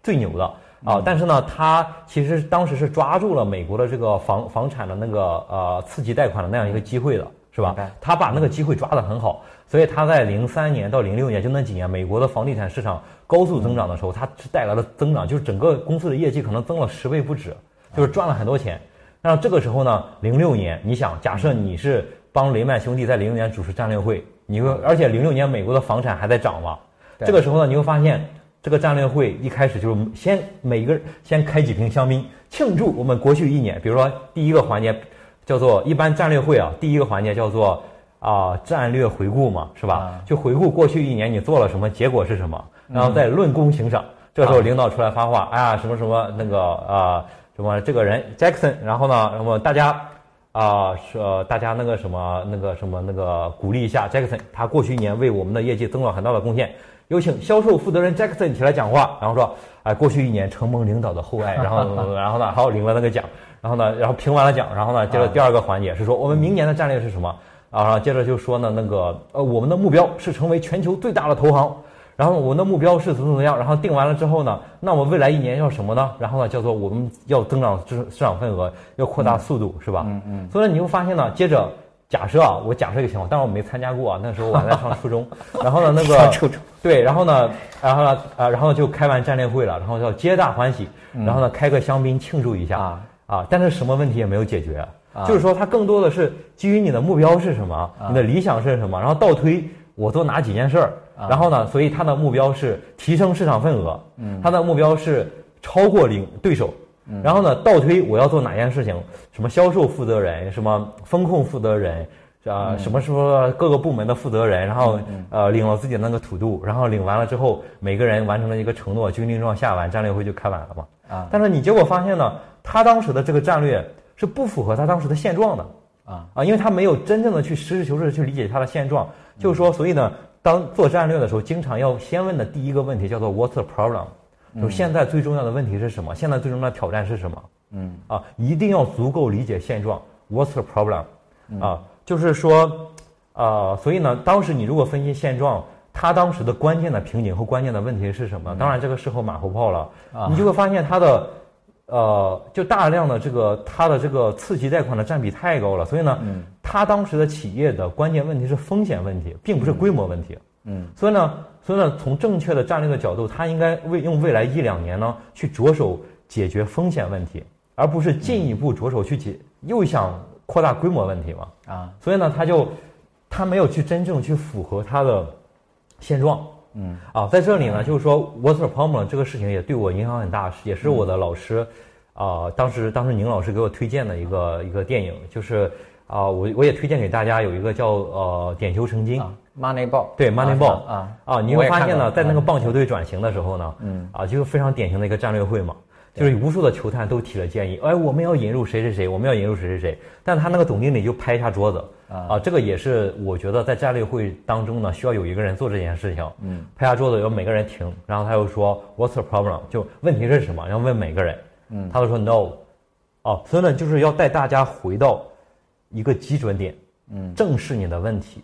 最牛的啊，但是呢，他其实当时是抓住了美国的这个房房产的那个呃刺激贷款的那样一个机会的，是吧？他把那个机会抓得很好，所以他在零三年到零六年就那几年，美国的房地产市场高速增长的时候，他是带来了增长，就是整个公司的业绩可能增了十倍不止，就是赚了很多钱。那这个时候呢，零六年，你想，假设你是。帮雷曼兄弟在零六年主持战略会，你会而且零六年美国的房产还在涨嘛？这个时候呢，你会发现这个战略会一开始就是先每个人先开几瓶香槟庆祝我们过去一年。比如说第一个环节叫做一般战略会啊，第一个环节叫做啊战略回顾嘛，是吧？就回顾过去一年你做了什么，结果是什么，然后再论功行赏。这时候领导出来发话，哎呀什么什么那个啊什么这个人 Jackson，然后呢，那么大家。啊，是大家那个什么那个什么那个鼓励一下 Jackson，他过去一年为我们的业绩增了很大的贡献。有请销售负责人 Jackson 起来讲话，然后说，哎，过去一年承蒙领导的厚爱，然后然后呢，好领了那个奖，然后呢，然后评完了奖，然后呢，接着第二个环节是说我们明年的战略是什么啊？接着就说呢，那个呃，我们的目标是成为全球最大的投行。然后我们的目标是怎么怎么样？然后定完了之后呢？那我未来一年要什么呢？然后呢，叫做我们要增长市市场份额，要扩大速度，是吧？嗯嗯。所以你会发现呢，接着假设啊，我假设一个情况，但是我没参加过啊，那时候我还 在上初中。然后呢，那个 对，然后呢，然后呢，啊，然后就开完战略会了，然后叫皆大欢喜，然后呢，开个香槟庆祝一下啊啊！但是什么问题也没有解决，就是说它更多的是基于你的目标是什么，你的理想是什么，然后倒推我做哪几件事儿。然后呢？所以他的目标是提升市场份额，嗯，他的目标是超过领对手，嗯，然后呢，倒推我要做哪件事情？什么销售负责人，什么风控负责人，啊，什么说各个部门的负责人，然后呃，领了自己的那个土度，然后领完了之后，每个人完成了一个承诺，军令状下完，战略会就开完了嘛，啊，但是你结果发现呢，他当时的这个战略是不符合他当时的现状的，啊。啊，因为他没有真正的去实事求是的去理解他的现状，就是说，所以呢。当做战略的时候，经常要先问的第一个问题叫做 What's the problem？就现在最重要的问题是什么？现在最重要的挑战是什么？嗯啊，一定要足够理解现状。What's the problem？啊，就是说，啊，所以呢，当时你如果分析现状，他当时的关键的瓶颈和关键的问题是什么？当然这个时候马后炮了，你就会发现他的。呃，就大量的这个它的这个次级贷款的占比太高了，所以呢，它当时的企业的关键问题是风险问题，并不是规模问题。嗯，所以呢，所以呢，从正确的战略的角度，他应该为用未来一两年呢去着手解决风险问题，而不是进一步着手去解又想扩大规模问题嘛。啊，所以呢，他就他没有去真正去符合他的现状。嗯啊，在这里呢，就是说，Water Problem 这个事情也对我影响很大，也是我的老师，啊，当时当时宁老师给我推荐的一个一个电影，就是啊，我我也推荐给大家有一个叫呃点球成金，Moneyball，对 Moneyball 啊啊，你会发现呢，在那个棒球队转型的时候呢，嗯。啊，就是非常典型的一个战略会嘛。就是无数的球探都提了建议，哎，我们要引入谁谁谁，我们要引入谁谁谁，但他那个总经理就拍一下桌子，啊，这个也是我觉得在战略会当中呢，需要有一个人做这件事情，嗯，拍下桌子，要每个人停，然后他又说 What's the problem？就问题是什么？要问每个人，嗯，他都说 No，哦，所以呢，就是要带大家回到一个基准点，嗯，正视你的问题，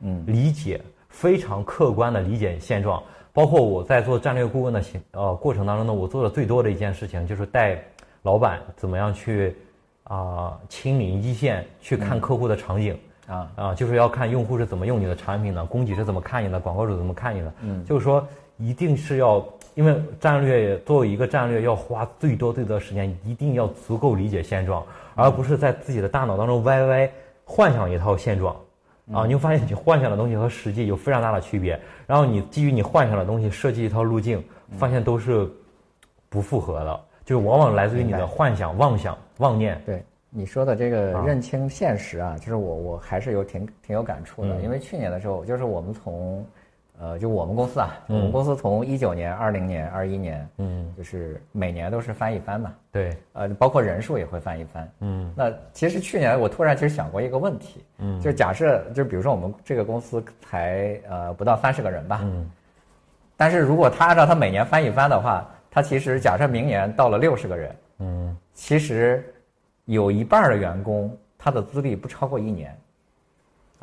嗯，理解非常客观的理解现状。包括我在做战略顾问的行呃过程当中呢，我做的最多的一件事情就是带老板怎么样去啊亲临一线去看客户的场景。啊。啊，就是要看用户是怎么用你的产品的，供给是怎么看你的，广告主怎么看你的，嗯，就是说一定是要因为战略作为一个战略要花最多最多的时间，一定要足够理解现状，而不是在自己的大脑当中歪歪。幻想一套现状，啊，你会发现你幻想的东西和实际有非常大的区别。然后你基于你幻想的东西设计一套路径，发现都是不符合的，就是往往来自于你的幻想、妄想、妄念。对你说的这个认清现实啊，就是我我还是有挺挺有感触的，因为去年的时候，就是我们从。呃，就我们公司啊，我们公司从一九年、二零年、二一年，嗯，就是每年都是翻一番嘛。对，呃，包括人数也会翻一番。嗯，那其实去年我突然其实想过一个问题，嗯，就假设就比如说我们这个公司才呃不到三十个人吧，嗯，但是如果他按照他每年翻一番的话，他其实假设明年到了六十个人，嗯，其实有一半的员工他的资历不超过一年。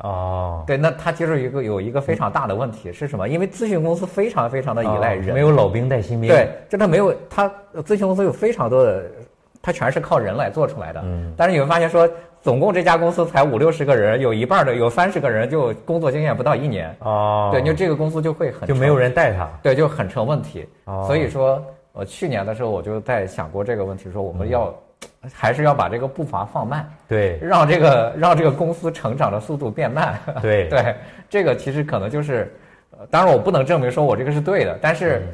哦，对，那他其实一个有一个非常大的问题是什么？因为咨询公司非常非常的依赖人，没有老兵带新兵。对，就他没有他咨询公司有非常多的，他全是靠人来做出来的。嗯。但是你会发现说，总共这家公司才五六十个人，有一半的有三十个人就工作经验不到一年。哦。对，就这个公司就会很就没有人带他。对，就很成问题。哦。所以说，我去年的时候我就在想过这个问题，说我们要。还是要把这个步伐放慢，对，让这个让这个公司成长的速度变慢，对。对，这个其实可能就是，当然我不能证明说我这个是对的，但是，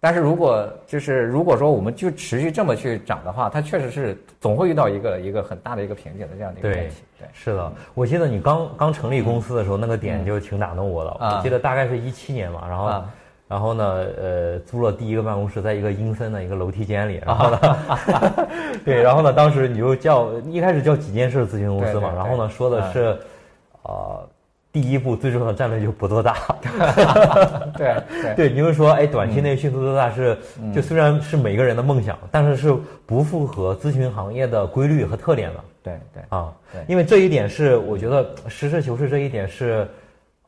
但是如果就是如果说我们就持续这么去涨的话，它确实是总会遇到一个一个很大的一个瓶颈的这样的一个问题。对，是的，我记得你刚刚成立公司的时候，那个点就挺打动我的。我记得大概是一七年嘛，然后。然后呢，呃，租了第一个办公室，在一个阴森的一个楼梯间里。然后呢，对，然后呢，当时你就叫一开始叫几件事咨询公司嘛。然后呢，说的是，呃，第一步最重要的战略就不做大。对对对，你就说，哎，短期内迅速做大是，就虽然是每个人的梦想，但是是不符合咨询行业的规律和特点的。对对啊，因为这一点是我觉得实事求是，这一点是。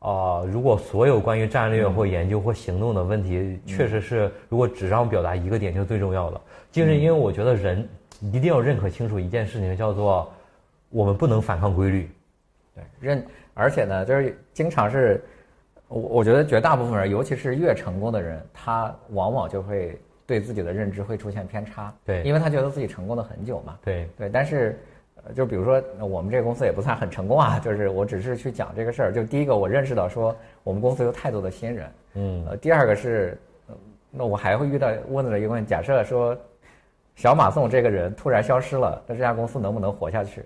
啊，如果所有关于战略或研究或行动的问题，确实是如果纸上表达一个点就最重要的，就是因为我觉得人一定要认可清楚一件事情，叫做我们不能反抗规律。对，认，而且呢，就是经常是，我我觉得绝大部分人，尤其是越成功的人，他往往就会对自己的认知会出现偏差。对，因为他觉得自己成功了很久嘛。对对，但是。就比如说，我们这个公司也不算很成功啊。就是我只是去讲这个事儿。就第一个，我认识到说我们公司有太多的新人。嗯。呃，第二个是，那我还会遇到问的一个问题：假设说小马送这个人突然消失了，那这家公司能不能活下去？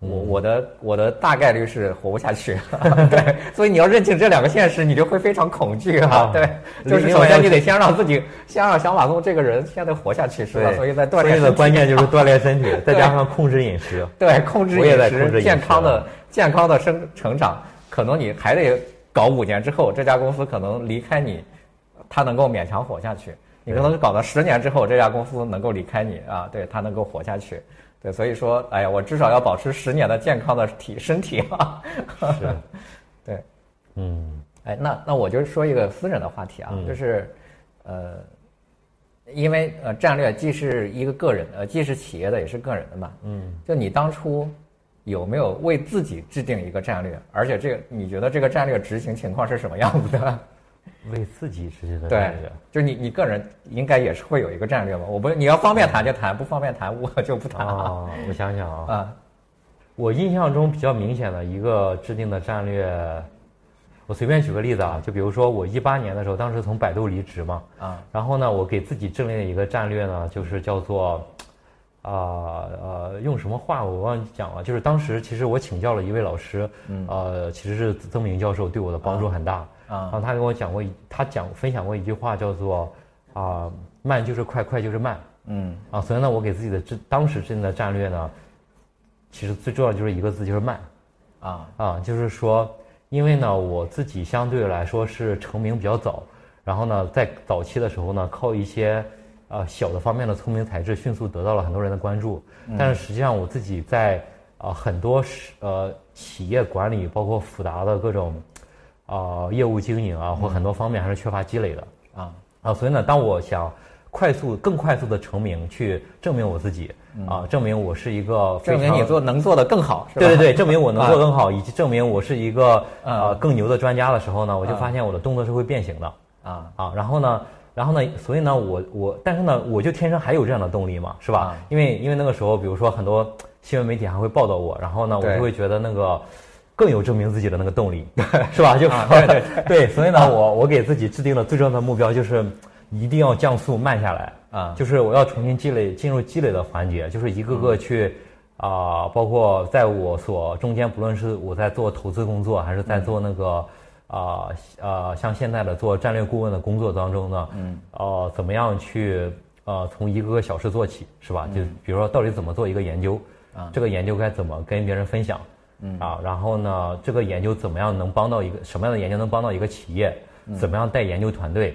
我我的我的大概率是活不下去，对，所以你要认清这两个现实，你就会非常恐惧啊，对，就是首先你得先让自己，先让小马松这个人现在活下去，是吧？所以在锻炼的关键就是锻炼身体，再加上控制饮食，对，控制饮食，健康的健康的生成长，可能你还得搞五年之后，这家公司可能离开你，它能够勉强活下去，你可能搞到十年之后，这家公司能够离开你啊，对，它能够活下去。对，所以说，哎呀，我至少要保持十年的健康的体身体啊。是，对，嗯，哎，那那我就说一个私人的话题啊，就是，呃，因为呃，战略既是一个个人呃，既是企业的，也是个人的嘛。嗯。就你当初有没有为自己制定一个战略？而且这个你觉得这个战略执行情况是什么样子的？为自己实现的战略，就是你你个人应该也是会有一个战略吧？我不，你要方便谈就谈，不方便谈我就不谈啊。我想想啊，啊，我印象中比较明显的一个制定的战略，我随便举个例子啊，就比如说我一八年的时候，当时从百度离职嘛，啊，然后呢，我给自己制定一个战略呢，就是叫做，啊呃，用什么话我忘记讲了，就是当时其实我请教了一位老师，呃，其实是曾明教授，对我的帮助很大。啊，然后他跟我讲过，他讲分享过一句话，叫做“啊，慢就是快，快就是慢。”嗯，啊，所以呢，我给自己的制当时制定的战略呢，其实最重要就是一个字，就是慢。啊啊，就是说，因为呢，我自己相对来说是成名比较早，然后呢，在早期的时候呢，靠一些呃小的方面的聪明才智，迅速得到了很多人的关注。但是实际上，我自己在啊很多是呃企业管理，包括复杂的各种。啊，业务经营啊，或很多方面还是缺乏积累的。啊。啊，所以呢，当我想快速、更快速的成名，去证明我自己啊，证明我是一个证明你做能做的更好，对对对，证明我能做更好，以及证明我是一个呃更牛的专家的时候呢，我就发现我的动作是会变形的。啊。啊，然后呢，然后呢，所以呢，我我，但是呢，我就天生还有这样的动力嘛，是吧？啊。因为因为那个时候，比如说很多新闻媒体还会报道我，然后呢，我对。就会觉得那个更有证明自己的那个动力，是吧？就 对对，所以呢，我我给自己制定了最重要的目标，就是一定要降速慢下来。啊，就是我要重新积累，进入积累的环节，就是一个个去啊、包括在我所中间，不论是我在做投资工作，还是在做那个啊呃像现在的做战略顾问的工作当中呢，嗯，呃，怎么样去呃从一个个小事做起，是吧？就比如说到底怎么做一个研究，啊这个研究该怎么跟别人分享，嗯啊，然后呢，这个研究怎么样能帮到一个什么样的研究能帮到一个企业，怎么样带研究团队，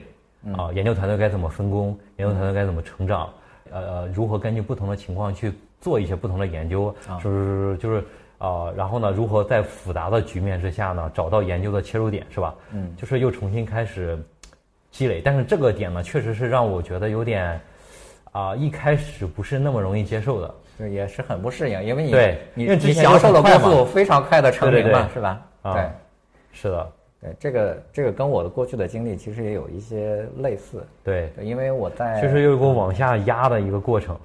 啊，研究团队该怎么分工，研究团队该怎么成长，呃，如何根据不同的情况去做一些不同的研究，就是就是呃，然后呢，如何在复杂的局面之下呢，找到研究的切入点，是吧？嗯，就是又重新开始积累，但是这个点呢，确实是让我觉得有点啊、一开始不是那么容易接受的。就也是很不适应，因为你对你你享受了快速非常快的成名嘛，是吧？啊对。是的，对，这个这个跟我的过去的经历其实也有一些类似，对，对，因为我在就是有一个往下压的一个过程。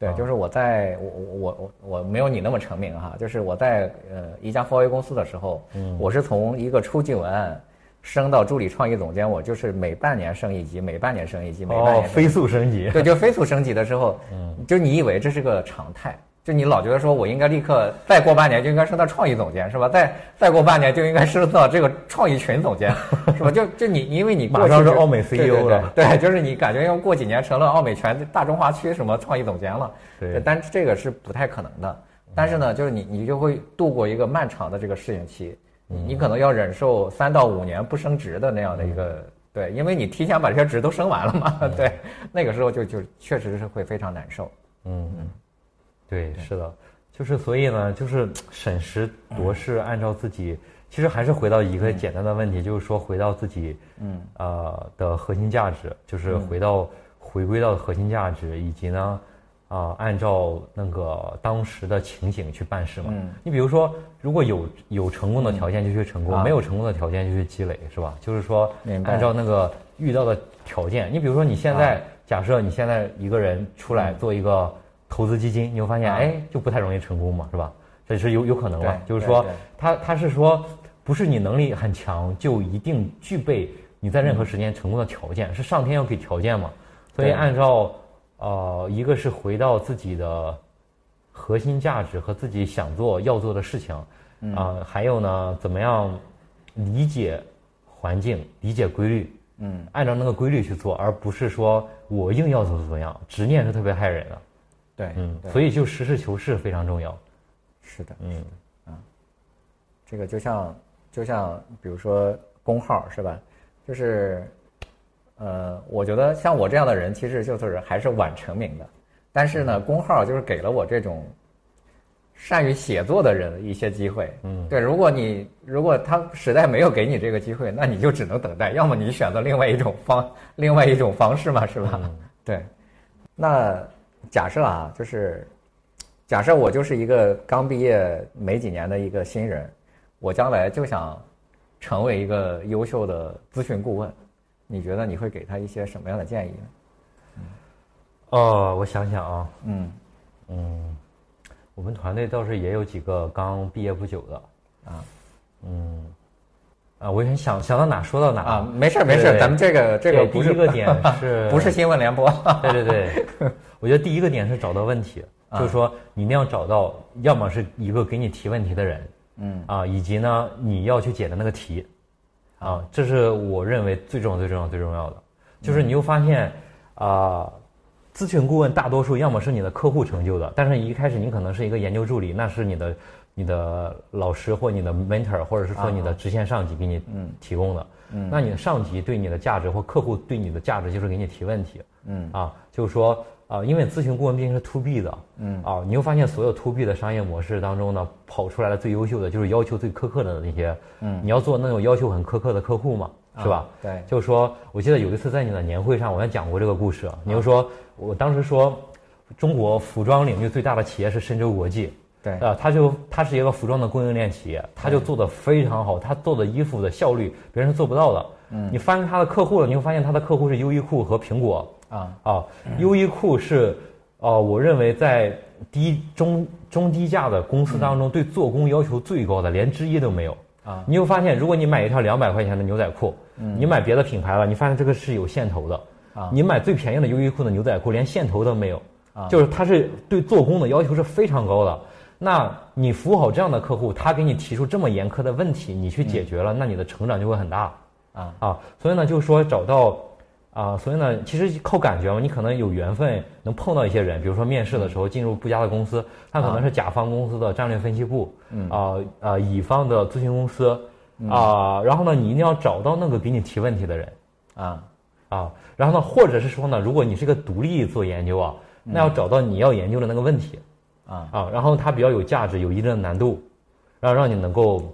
对，就是我在我我我没有你那么成名哈，就是我在呃一家华为公司的时候，嗯。我是从一个初级文案升到助理创意总监，我就是每半年升一级，每半年升一级，每半哦年，升飞速升级。对，就飞速升级的时候，嗯，就你以为这是个常态，就你老觉得说我应该立刻再过半年就应该升到创意总监是吧？再再过半年就应该升到这个创意群总监 是吧？就就你因为你马上就是奥美 CEO 对对了对，就是你感觉要过几年成了奥美全大中华区什么创意总监了，对但这个是不太可能的。但是呢，就是你你就会度过一个漫长的这个适应期，你你可能要忍受三到五年不升职的那样的一个对，因为你提前把这些职都升完了嘛，对，那个时候就就确实是会非常难受。嗯。嗯，对，是的，就是所以呢，就是审时度势，按照自己，其实还是回到一个简单的问题，就是说回到自己，嗯。呃的核心价值，就是回到回归到核心价值，以及呢。啊、按照那个当时的情景去办事嘛。嗯你比如说，如果有有成功的条件就去成功，啊没有成功的条件就去积累，是吧？就是说按照那个遇到的条件，你比如说你现在、假设你现在一个人出来做一个投资基金，你会发现，啊哎，就不太容易成功嘛，是吧？这是有有可能嘛？就是说他他是说，不是你能力很强就一定具备你在任何时间成功的条件，是上天要给条件嘛？所以按照呃，一个是回到自己的核心价值和自己想做要做的事情，啊、还有呢，怎么样理解环境、理解规律，嗯，按照那个规律去做，而不是说我硬要怎么怎么样，执念是特别害人的。对，嗯，所以就实事求是非常重要。是的，嗯啊这个就像就像比如说工号是吧？就是，呃，我觉得像我这样的人，其实就是还是晚成名的，但是呢，工号就是给了我这种善于写作的人一些机会。嗯，对，如果你如果他实在没有给你这个机会，那你就只能等待，要么你选择另外一种方另外一种方式嘛，是吧？嗯。对，那假设啊，就是假设我就是一个刚毕业没几年的一个新人，我将来就想成为一个优秀的咨询顾问，你觉得你会给他一些什么样的建议呢？哦，我想想啊，嗯。嗯，我们团队倒是也有几个刚毕业不久的，啊。嗯，啊，我也想想到哪说到哪啊，没事儿没事儿，咱们这个这个第一个点 是不是新闻联播，对对对，我觉得第一个点是找到问题，啊就是说你一定要找到，要么是一个给你提问题的人，嗯。啊，以及呢你要去解的那个题，啊，这是我认为最重要、最重要、最重要的。就是你又发现，啊，咨询顾问大多数要么是你的客户成就的，但是一开始你可能是一个研究助理，那是你的你的老师或你的 mentor，或者是说你的直线上级给你提供的。嗯那你的上级对你的价值或客户对你的价值就是给你提问题。嗯啊，就是说啊，因为咨询顾问毕竟是 to B 的，嗯啊，你会发现所有 to B 的商业模式当中呢，跑出来的最优秀的就是要求最苛刻的那些，嗯你要做那种要求很苛刻的客户嘛，是吧？啊对，就是说，我记得有一次在你的年会上，我还讲过这个故事。你就说，我当时说，中国服装领域最大的企业是深州国际，对啊，他就他是一个服装的供应链企业，他就做的非常好，他做的衣服的效率别人是做不到的。嗯，你翻他的客户了，你会发现他的客户是优衣库和苹果啊。啊，优衣库是哦，我认为在低中中低价的公司当中，对做工要求最高的，连之一都没有。啊。你会发现，如果你买一条两百块钱的牛仔裤，你买别的品牌了，你发现这个是有线头的。啊。你买最便宜的优衣库的牛仔裤，连线头都没有。啊，就是它是对做工的要求是非常高的。那你服务好这样的客户，他给你提出这么严苛的问题，你去解决了，那你的成长就会很大。啊。啊。所以呢，就是说找到啊，所以呢，其实靠感觉嘛，你可能有缘分能碰到一些人，比如说面试的时候进入不佳的公司，他可能是甲方公司的战略分析部，啊啊，乙方的咨询公司啊，然后呢，你一定要找到那个给你提问题的人啊。啊，然后呢，或者是说呢，如果你是个独立做研究啊，那要找到你要研究的那个问题。啊。啊，然后它比较有价值，有一定的难度，然后让你能够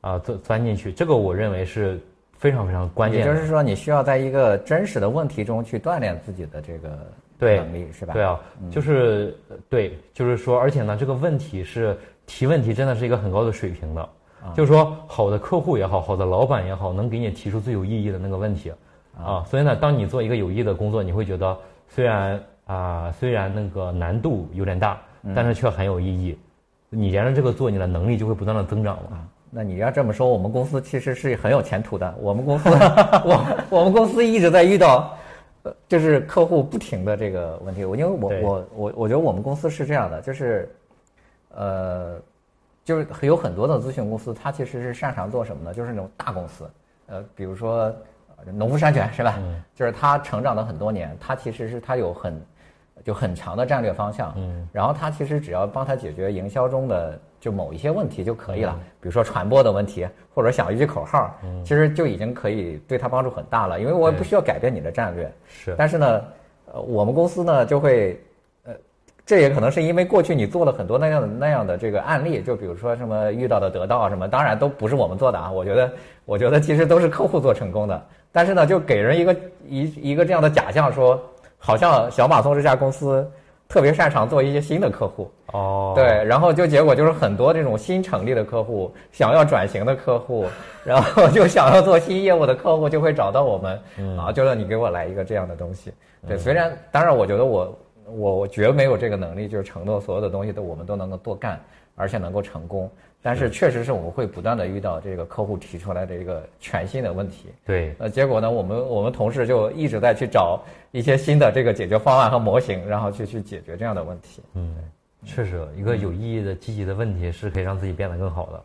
啊钻钻进去，这个我认为是非常非常关键。也就是说，你需要在一个真实的问题中去锻炼自己的这个能力，是吧？对啊，就是对，就是说，而且呢，这个问题是提问题真的是一个很高的水平的，就是说，好的客户也好，好的老板也好，能给你提出最有意义的那个问题啊。所以呢，当你做一个有意义的工作，你会觉得虽然啊，虽然那个难度有点大。但是却很有意义，你沿着这个做，你的能力就会不断的增长嘛。那你要这么说，我们公司其实是很有前途的。我们公司，我我们公司一直在遇到，呃就是客户不停的这个问题。我因为我我我我觉得我们公司是这样的，就是，呃，就是有很多的咨询公司，它其实是擅长做什么呢？就是那种大公司，呃，比如说农夫山泉是吧？就是它成长了很多年，它其实是它有很。就很长的战略方向，嗯，然后他其实只要帮他解决营销中的就某一些问题就可以了，比如说传播的问题，或者想一句口号，嗯，其实就已经可以对他帮助很大了，因为我也不需要改变你的战略，是，但是呢，呃，我们公司呢就会，呃，这也可能是因为过去你做了很多那样的那样的这个案例，就比如说什么遇到的得到什么，当然都不是我们做的啊，我觉得，我觉得其实都是客户做成功的，但是呢，就给人一个一一个这样的假象说。好像小马松这家公司特别擅长做一些新的客户哦，对，然后就结果就是很多这种新成立的客户，想要转型的客户，然后就想要做新业务的客户就会找到我们，啊，就让你给我来一个这样的东西。对，虽然当然我觉得我我我绝没有这个能力，就是承诺所有的东西都我们都能够多干，而且能够成功。但是确实是我们会不断的遇到这个客户提出来的一个全新的问题。对，呃，结果呢，我们我们同事就一直在去找一些新的这个解决方案和模型，然后去去解决这样的问题。嗯，确实，一个有意义的、积极的问题是可以让自己变得更好的。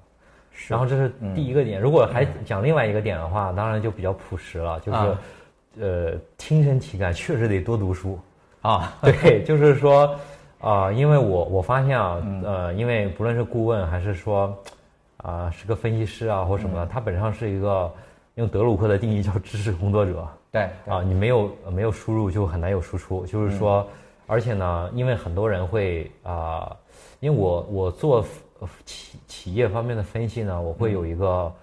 然后这是第一个点。如果还讲另外一个点的话，当然就比较朴实了，就是，呃，亲身体感，确实得多读书啊。对，就是说。啊，因为我我发现啊，呃，因为不论是顾问还是说，啊，是个分析师啊或什么的，他本上是一个用德鲁克的定义叫知识工作者。对。啊，你没有没有输入就很难有输出，就是说，而且呢，因为很多人会啊，因为我我做企企业方面的分析呢，我会有一个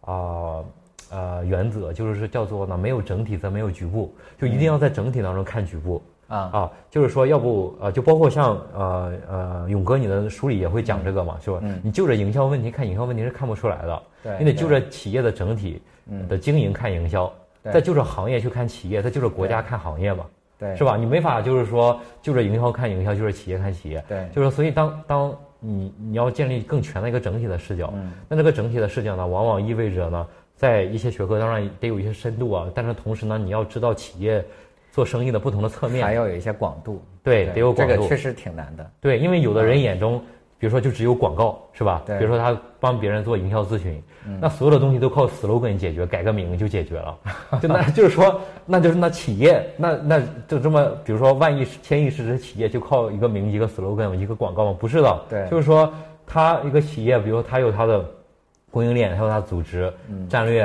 啊呃原则，就是叫做呢，没有整体则没有局部，就一定要在整体当中看局部。啊。啊，就是说，要不呃，就包括像呃呃，勇哥，你的书里也会讲这个嘛，是吧？你就着营销问题看营销问题是看不出来的，对，你得就着企业的整体的经营看营销，再就着行业去看企业，再就着国家看行业嘛，对，是吧？你没法就是说就着营销看营销，就是企业看企业，对，就是所以当当你你要建立更全的一个整体的视角，嗯那这个整体的视角呢，往往意味着呢，在一些学科当然得有一些深度啊，但是同时呢，你要知道企业。做生意的不同的侧面，还要有一些广度，对，得有广度。这个确实挺难的。对，因为有的人眼中，比如说就只有广告，是吧？对。比如说他帮别人做营销咨询，那所有的东西都靠 slogan 解决，改个名就解决了。就那就是说，那就是那企业，那那就这么，比如说万亿、千亿市值企业就靠一个名、一个 slogan、一个广告吗？不是的。对。就是说，他一个企业，比如说他有他的供应链，他有他组织战略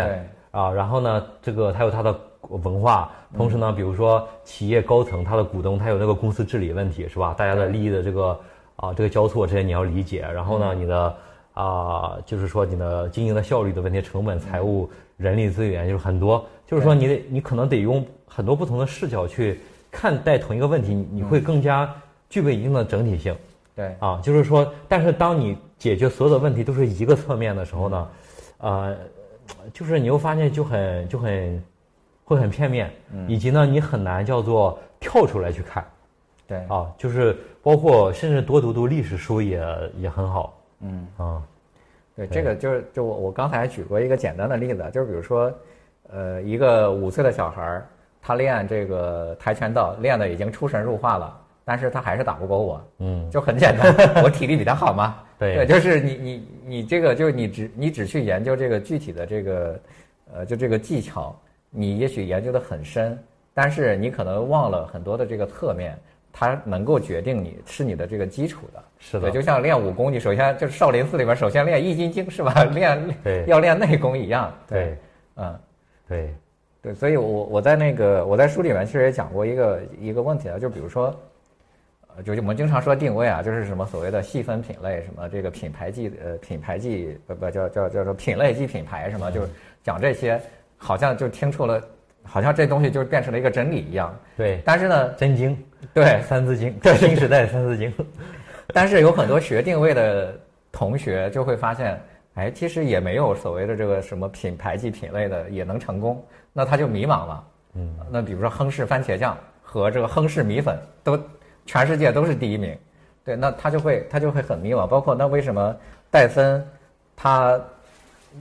啊，然后呢，这个它有它的。文化，同时呢，比如说企业高层他的股东，他有那个公司治理问题，是吧？大家的利益的这个啊，这个交错这些你要理解。然后呢，你的啊，就是说你的经营的效率的问题、成本、财务、人力资源，就是很多，就是说你得你可能得用很多不同的视角去看待同一个问题，你会更加具备一定的整体性。对啊，就是说，但是当你解决所有的问题都是一个侧面的时候呢，呃，就是你又发现就很就很会很片面，以及呢，你很难叫做跳出来去看。对啊，就是包括甚至多读读历史书也也很好。嗯啊，对，这个就是就我我刚才举过一个简单的例子，就是比如说，呃，一个五岁的小孩儿，他练这个跆拳道，练的已经出神入化了，但是他还是打不过我。嗯，就很简单，我体力比他好嘛。对，就是你你你这个就是你只你只去研究这个具体的这个，呃，就这个技巧，你也许研究的很深，但是你可能忘了很多的这个侧面。它能够决定你是你的这个基础的，是的，就像练武功，你首先就是少林寺里边首先练易筋经是吧？练要练内功一样。对，嗯，对，对，所以我我在那个我在书里面其实也讲过一个一个问题啊，就比如说，呃，就我们经常说定位啊，就是什么所谓的细分品类，什么这个品牌技呃品牌技不不叫叫叫做品类即品牌什么，就是讲这些，好像就听出了。好像这东西就变成了一个真理一样。对，但是呢，真经，对，《三字经》，对，新时代《三字经》。但是有很多学定位的同学就会发现，哎，其实也没有所谓的这个什么品牌即品类的也能成功，那他就迷茫了。嗯，那比如说亨氏番茄酱和这个亨氏米粉都全世界都是第一名，对，那他就会他就会很迷茫。包括那为什么戴森他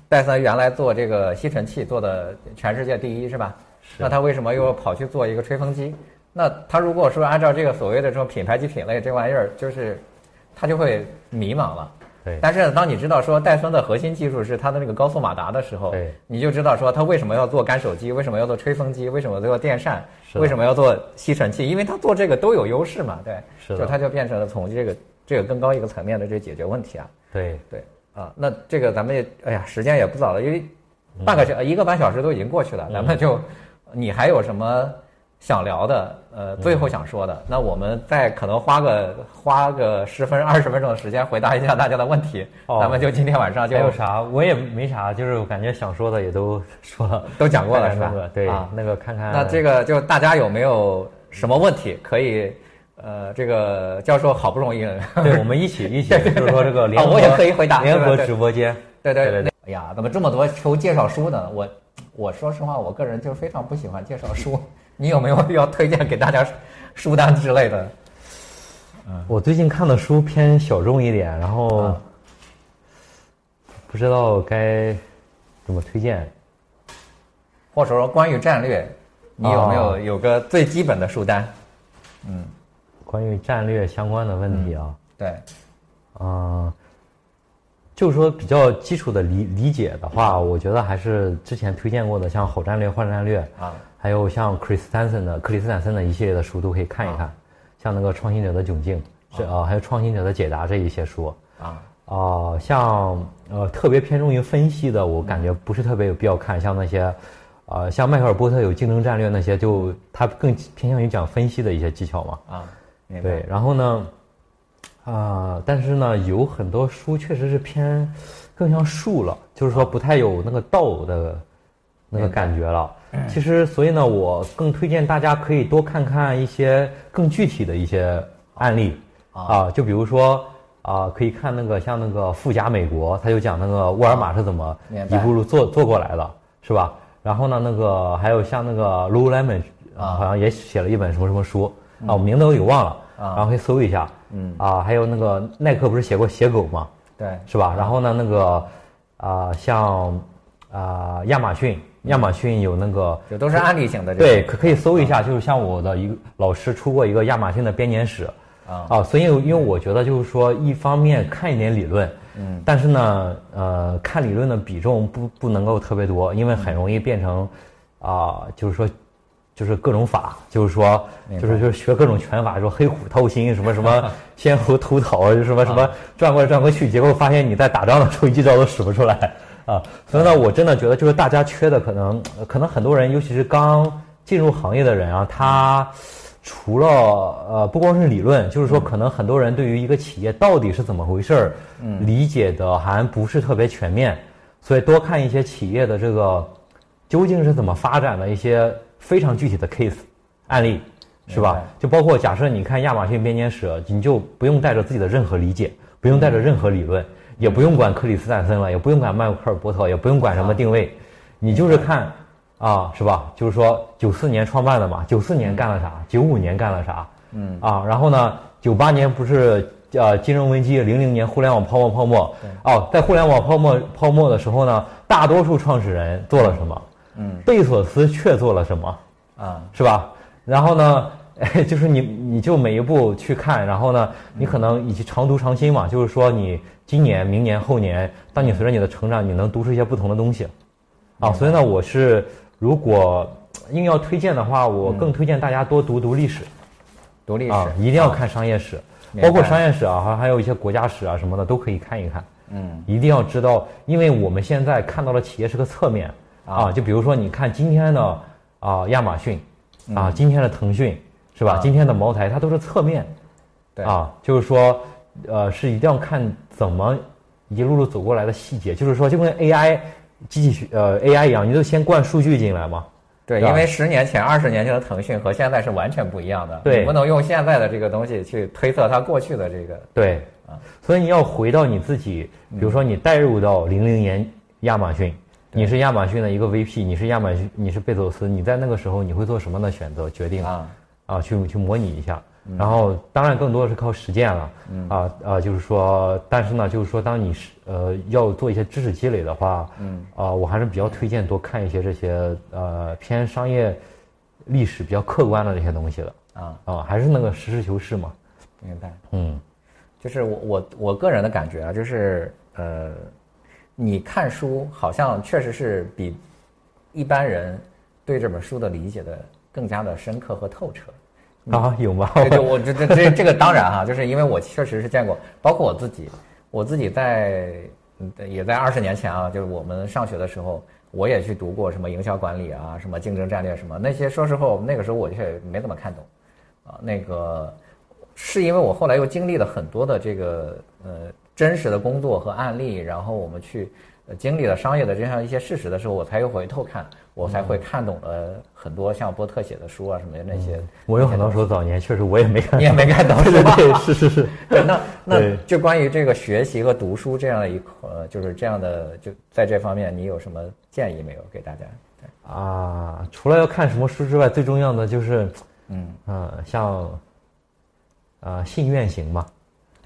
戴森原来做这个吸尘器做的全世界第一是吧？那他为什么又跑去做一个吹风机？那他如果说按照这个所谓的这种品牌及品类这玩意儿，就是他就会迷茫了。对。但是当你知道说戴森的核心技术是它的那个高速马达的时候，对，你就知道说他为什么要做干手机，为什么要做吹风机，为什么要做电扇，为什么要做吸尘器？因为他做这个都有优势嘛，对。是就他就变成了从这个这个更高一个层面的这解决问题啊。对对啊，那这个咱们也哎呀，时间也不早了，因为半个小一个半小时都已经过去了，咱们就。你还有什么想聊的？呃，最后想说的，那我们再可能花个花个十分二十分钟的时间回答一下大家的问题。咱们就今天晚上就还有啥？我也没啥，就是我感觉想说的也都说了，都讲过了是吧？对，那个看看。那这个就大家有没有什么问题可以？呃，这个教授好不容易，对我们一起一起，就是说这个联合，我也可以回答联合直播间。对对对对。哎呀，怎么这么多求介绍书呢？我。我说实话，我个人就非常不喜欢介绍书。你有没有要推荐给大家书单之类的？嗯，我最近看的书偏小众一点，然后不知道该怎么推荐。或者说关于战略，你有没有有个最基本的书单？嗯，关于战略相关的问题啊？对，啊。就是说比较基础的理理解的话，我觉得还是之前推荐过的，像好战略、坏战略啊，还有像克里斯坦森的克里斯坦森的一系列的书都可以看一看，像那个创新者的窘境，这啊，还有创新者的解答这一些书。啊。啊，像呃特别偏重于分析的，我感觉不是特别有必要看，像那些啊，像迈克尔波特有竞争战略那些，就他更偏向于讲分析的一些技巧嘛。啊，对，然后呢？啊，但是呢，有很多书确实是偏，更像术了，就是说不太有那个道的，那个感觉了。其实，所以呢，我更推荐大家可以多看看一些更具体的一些案例啊，就比如说啊，可以看那个像那个富甲美国，他就讲那个沃尔玛是怎么一步步做做过来的，是吧？然后呢，那个还有像那个 Lululemon 啊，好像也写了一本什么什么书啊，我名字我给忘了。然后可以搜一下，嗯啊，还有那个耐克不是写过写狗吗？对，是吧？然后呢，那个啊，像啊亚马逊，亚马逊有那个，这都是案例型的。对，可可以搜一下，就是像我的一个老师出过一个亚马逊的编年史啊啊，所以因为我觉得就是说，一方面看一点理论，嗯，但是呢，呃，看理论的比重不不能够特别多，因为很容易变成啊，就是说。就是各种法，就是说，就是就是学各种拳法，说黑虎掏心，什么什么 仙狐吐草，就什么什么转过来转过去，结果发现你在打仗的时候一招都使不出来啊！所以呢，我真的觉得就是大家缺的可能，可能很多人，尤其是刚进入行业的人啊，他除了呃不光是理论，就是说可能很多人对于一个企业到底是怎么回事儿，理解的还不是特别全面，所以多看一些企业的这个究竟是怎么发展的一些。非常具体的 case 案例，是吧？就包括假设你看亚马逊编年史，你就不用带着自己的任何理解，不用带着任何理论，也不用管克里斯坦森了，也不用管迈克尔波特，也不用管什么定位，你就是看啊，是吧？就是说九四年创办的嘛，九四年干了啥？九五年干了啥？嗯啊，然后呢，九八年不是呃金融危机，零零年互联网泡沫泡沫，哦，在互联网泡沫泡沫的时候呢，大多数创始人做了什么？嗯，贝索斯却做了什么？啊，是吧？然后呢，就是你你就每一步去看，然后呢，你可能以及常读常新嘛，就是说你今年、明年、后年，当你随着你的成长，你能读出一些不同的东西，啊，所以呢，我是如果硬要推荐的话，我更推荐大家多读读历史，读历史。啊，一定要看商业史，包括商业史啊，还还有一些国家史啊什么的都可以看一看，嗯，一定要知道，因为我们现在看到的企业是个侧面啊，就比如说你看今天的啊亚马逊。啊，今天的腾讯是吧？今天的茅台，它都是侧面，对啊，就是说，呃，是一定要看怎么一路路走过来的细节。就是说，就跟 AI 机器学呃 AI 一样，你都先灌数据进来嘛。对，因为十年前、二十年前的腾讯和现在是完全不一样的。对，不能用现在的这个东西去推测它过去的这个。对啊，所以你要回到你自己，比如说你带入到零零年亚马逊。你是亚马逊的一个 VP，你是亚马逊，你是贝佐斯，你在那个时候你会做什么样的选择决定啊？啊，去去模拟一下，然后当然更多的是靠实践了，啊啊，就是说，但是呢，就是说，当你是呃要做一些知识积累的话，嗯。啊，我还是比较推荐多看一些这些呃偏商业历史比较客观的这些东西的。啊。啊，还是那个实事求是嘛。明白，嗯，就是我我我个人的感觉啊，就是呃。你看书好像确实是比一般人对这本书的理解的更加的深刻和透彻啊？有吗？对对，我这这这这个当然哈，就是因为我确实是见过，包括我自己，我自己在也在二十年前啊，就是我们上学的时候，我也去读过什么营销管理啊，什么竞争战略什么那些，说实话，那个时候我却没怎么看懂啊。那个是因为我后来又经历了很多的这个呃。真实的工作和案例，然后我们去经历了商业的这样一些事实的时候，我才又回头看，我才会看懂了很多像波特写的书啊什么的那些。我有很多时候早年确实我也没看，你也没看懂，对对是是是。那那就关于这个学习和读书这样的一块，就是这样的，就在这方面，你有什么建议没有给大家？啊，除了要看什么书之外，最重要的就是，嗯嗯，像啊信愿行嘛。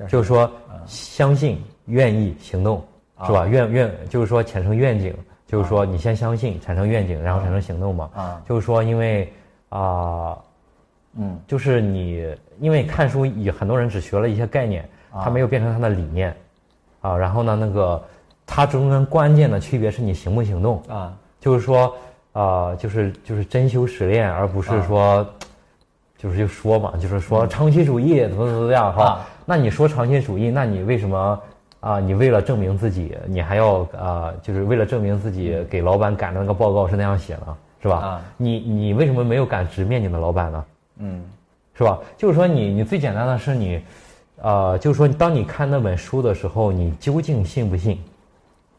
就是说，相信、愿意、行动，是吧？愿愿就是说产生愿景，就是说你先相信，产生愿景，然后产生行动嘛。啊，就是说，因为啊，嗯，就是你因为看书，以很多人只学了一些概念，他没有变成他的理念，啊，然后呢，那个它中间关键的区别是你行不行动啊？就是说，啊，就是就是真修实练，而不是说，就是就说嘛，就是说长期主义怎么怎么样哈。那你说长期主义，那你为什么啊？你为了证明自己，你还要啊？就是为了证明自己，给老板赶的那个报告是那样写的，是吧？啊，你你为什么没有敢直面你的老板呢？嗯，是吧？就是说你你最简单的是你，呃，就是说当你看那本书的时候，你究竟信不信？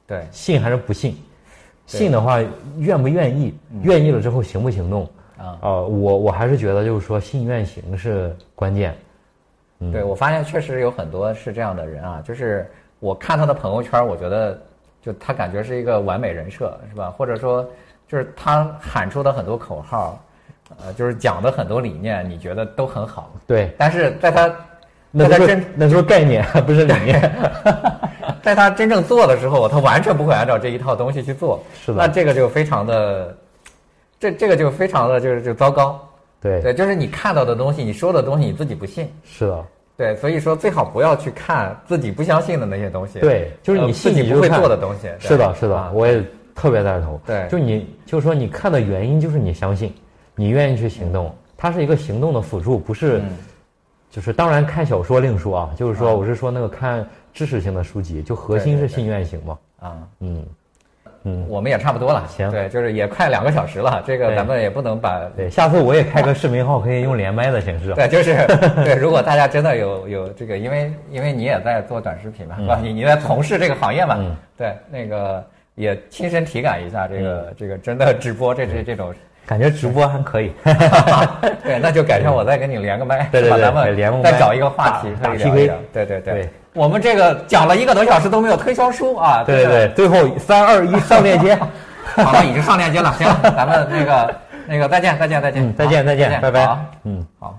对，信还是不信？信的话，愿不愿意？愿意了之后行不行动？啊，呃，我我还是觉得就是说信愿行是关键。对，我发现确实有很多是这样的人啊，就是我看他的朋友圈，我觉得就他感觉是一个完美人设，是吧？或者说，就是他喊出的很多口号，呃，就是讲的很多理念，你觉得都很好。对，但是在他，那他真那时候概念，不是理念。在他真正做的时候，他完全不会按照这一套东西去做。是的。那这个就非常的，这这个就非常的就是就糟糕。对对，就是你看到的东西，你说的东西，你自己不信。是的。对，所以说最好不要去看自己不相信的那些东西。对，就是你自己不会做的东西。是的，是的，我也特别赞同。对，就你，就是说你看的原因就是你相信，你愿意去行动，它是一个行动的辅助，不是，就是当然看小说另说啊，就是说我是说那个看知识性的书籍，就核心是信愿行嘛。啊，嗯。嗯，我们也差不多了，行，对，就是也快两个小时了，这个咱们也不能把，对，下次我也开个视频号，可以用连麦的形式，对，就是 对，如果大家真的有有这个，因为因为你也在做短视频嘛，是吧？你你在从事这个行业嘛，对，那个也亲身体感一下这个这个真的直播这这这种。感觉直播还可以。对，那就改天我再跟你连个麦，对对对咱们再找一个话题打可以聊 PK 一聊。对对对。对，我们这个讲了一个多小时都没有推销书啊。对对对，最后三二一 上链接。好了，已经上链接了，行，咱们那个那个再见再见再见，嗯，再见再见，拜拜。嗯，好。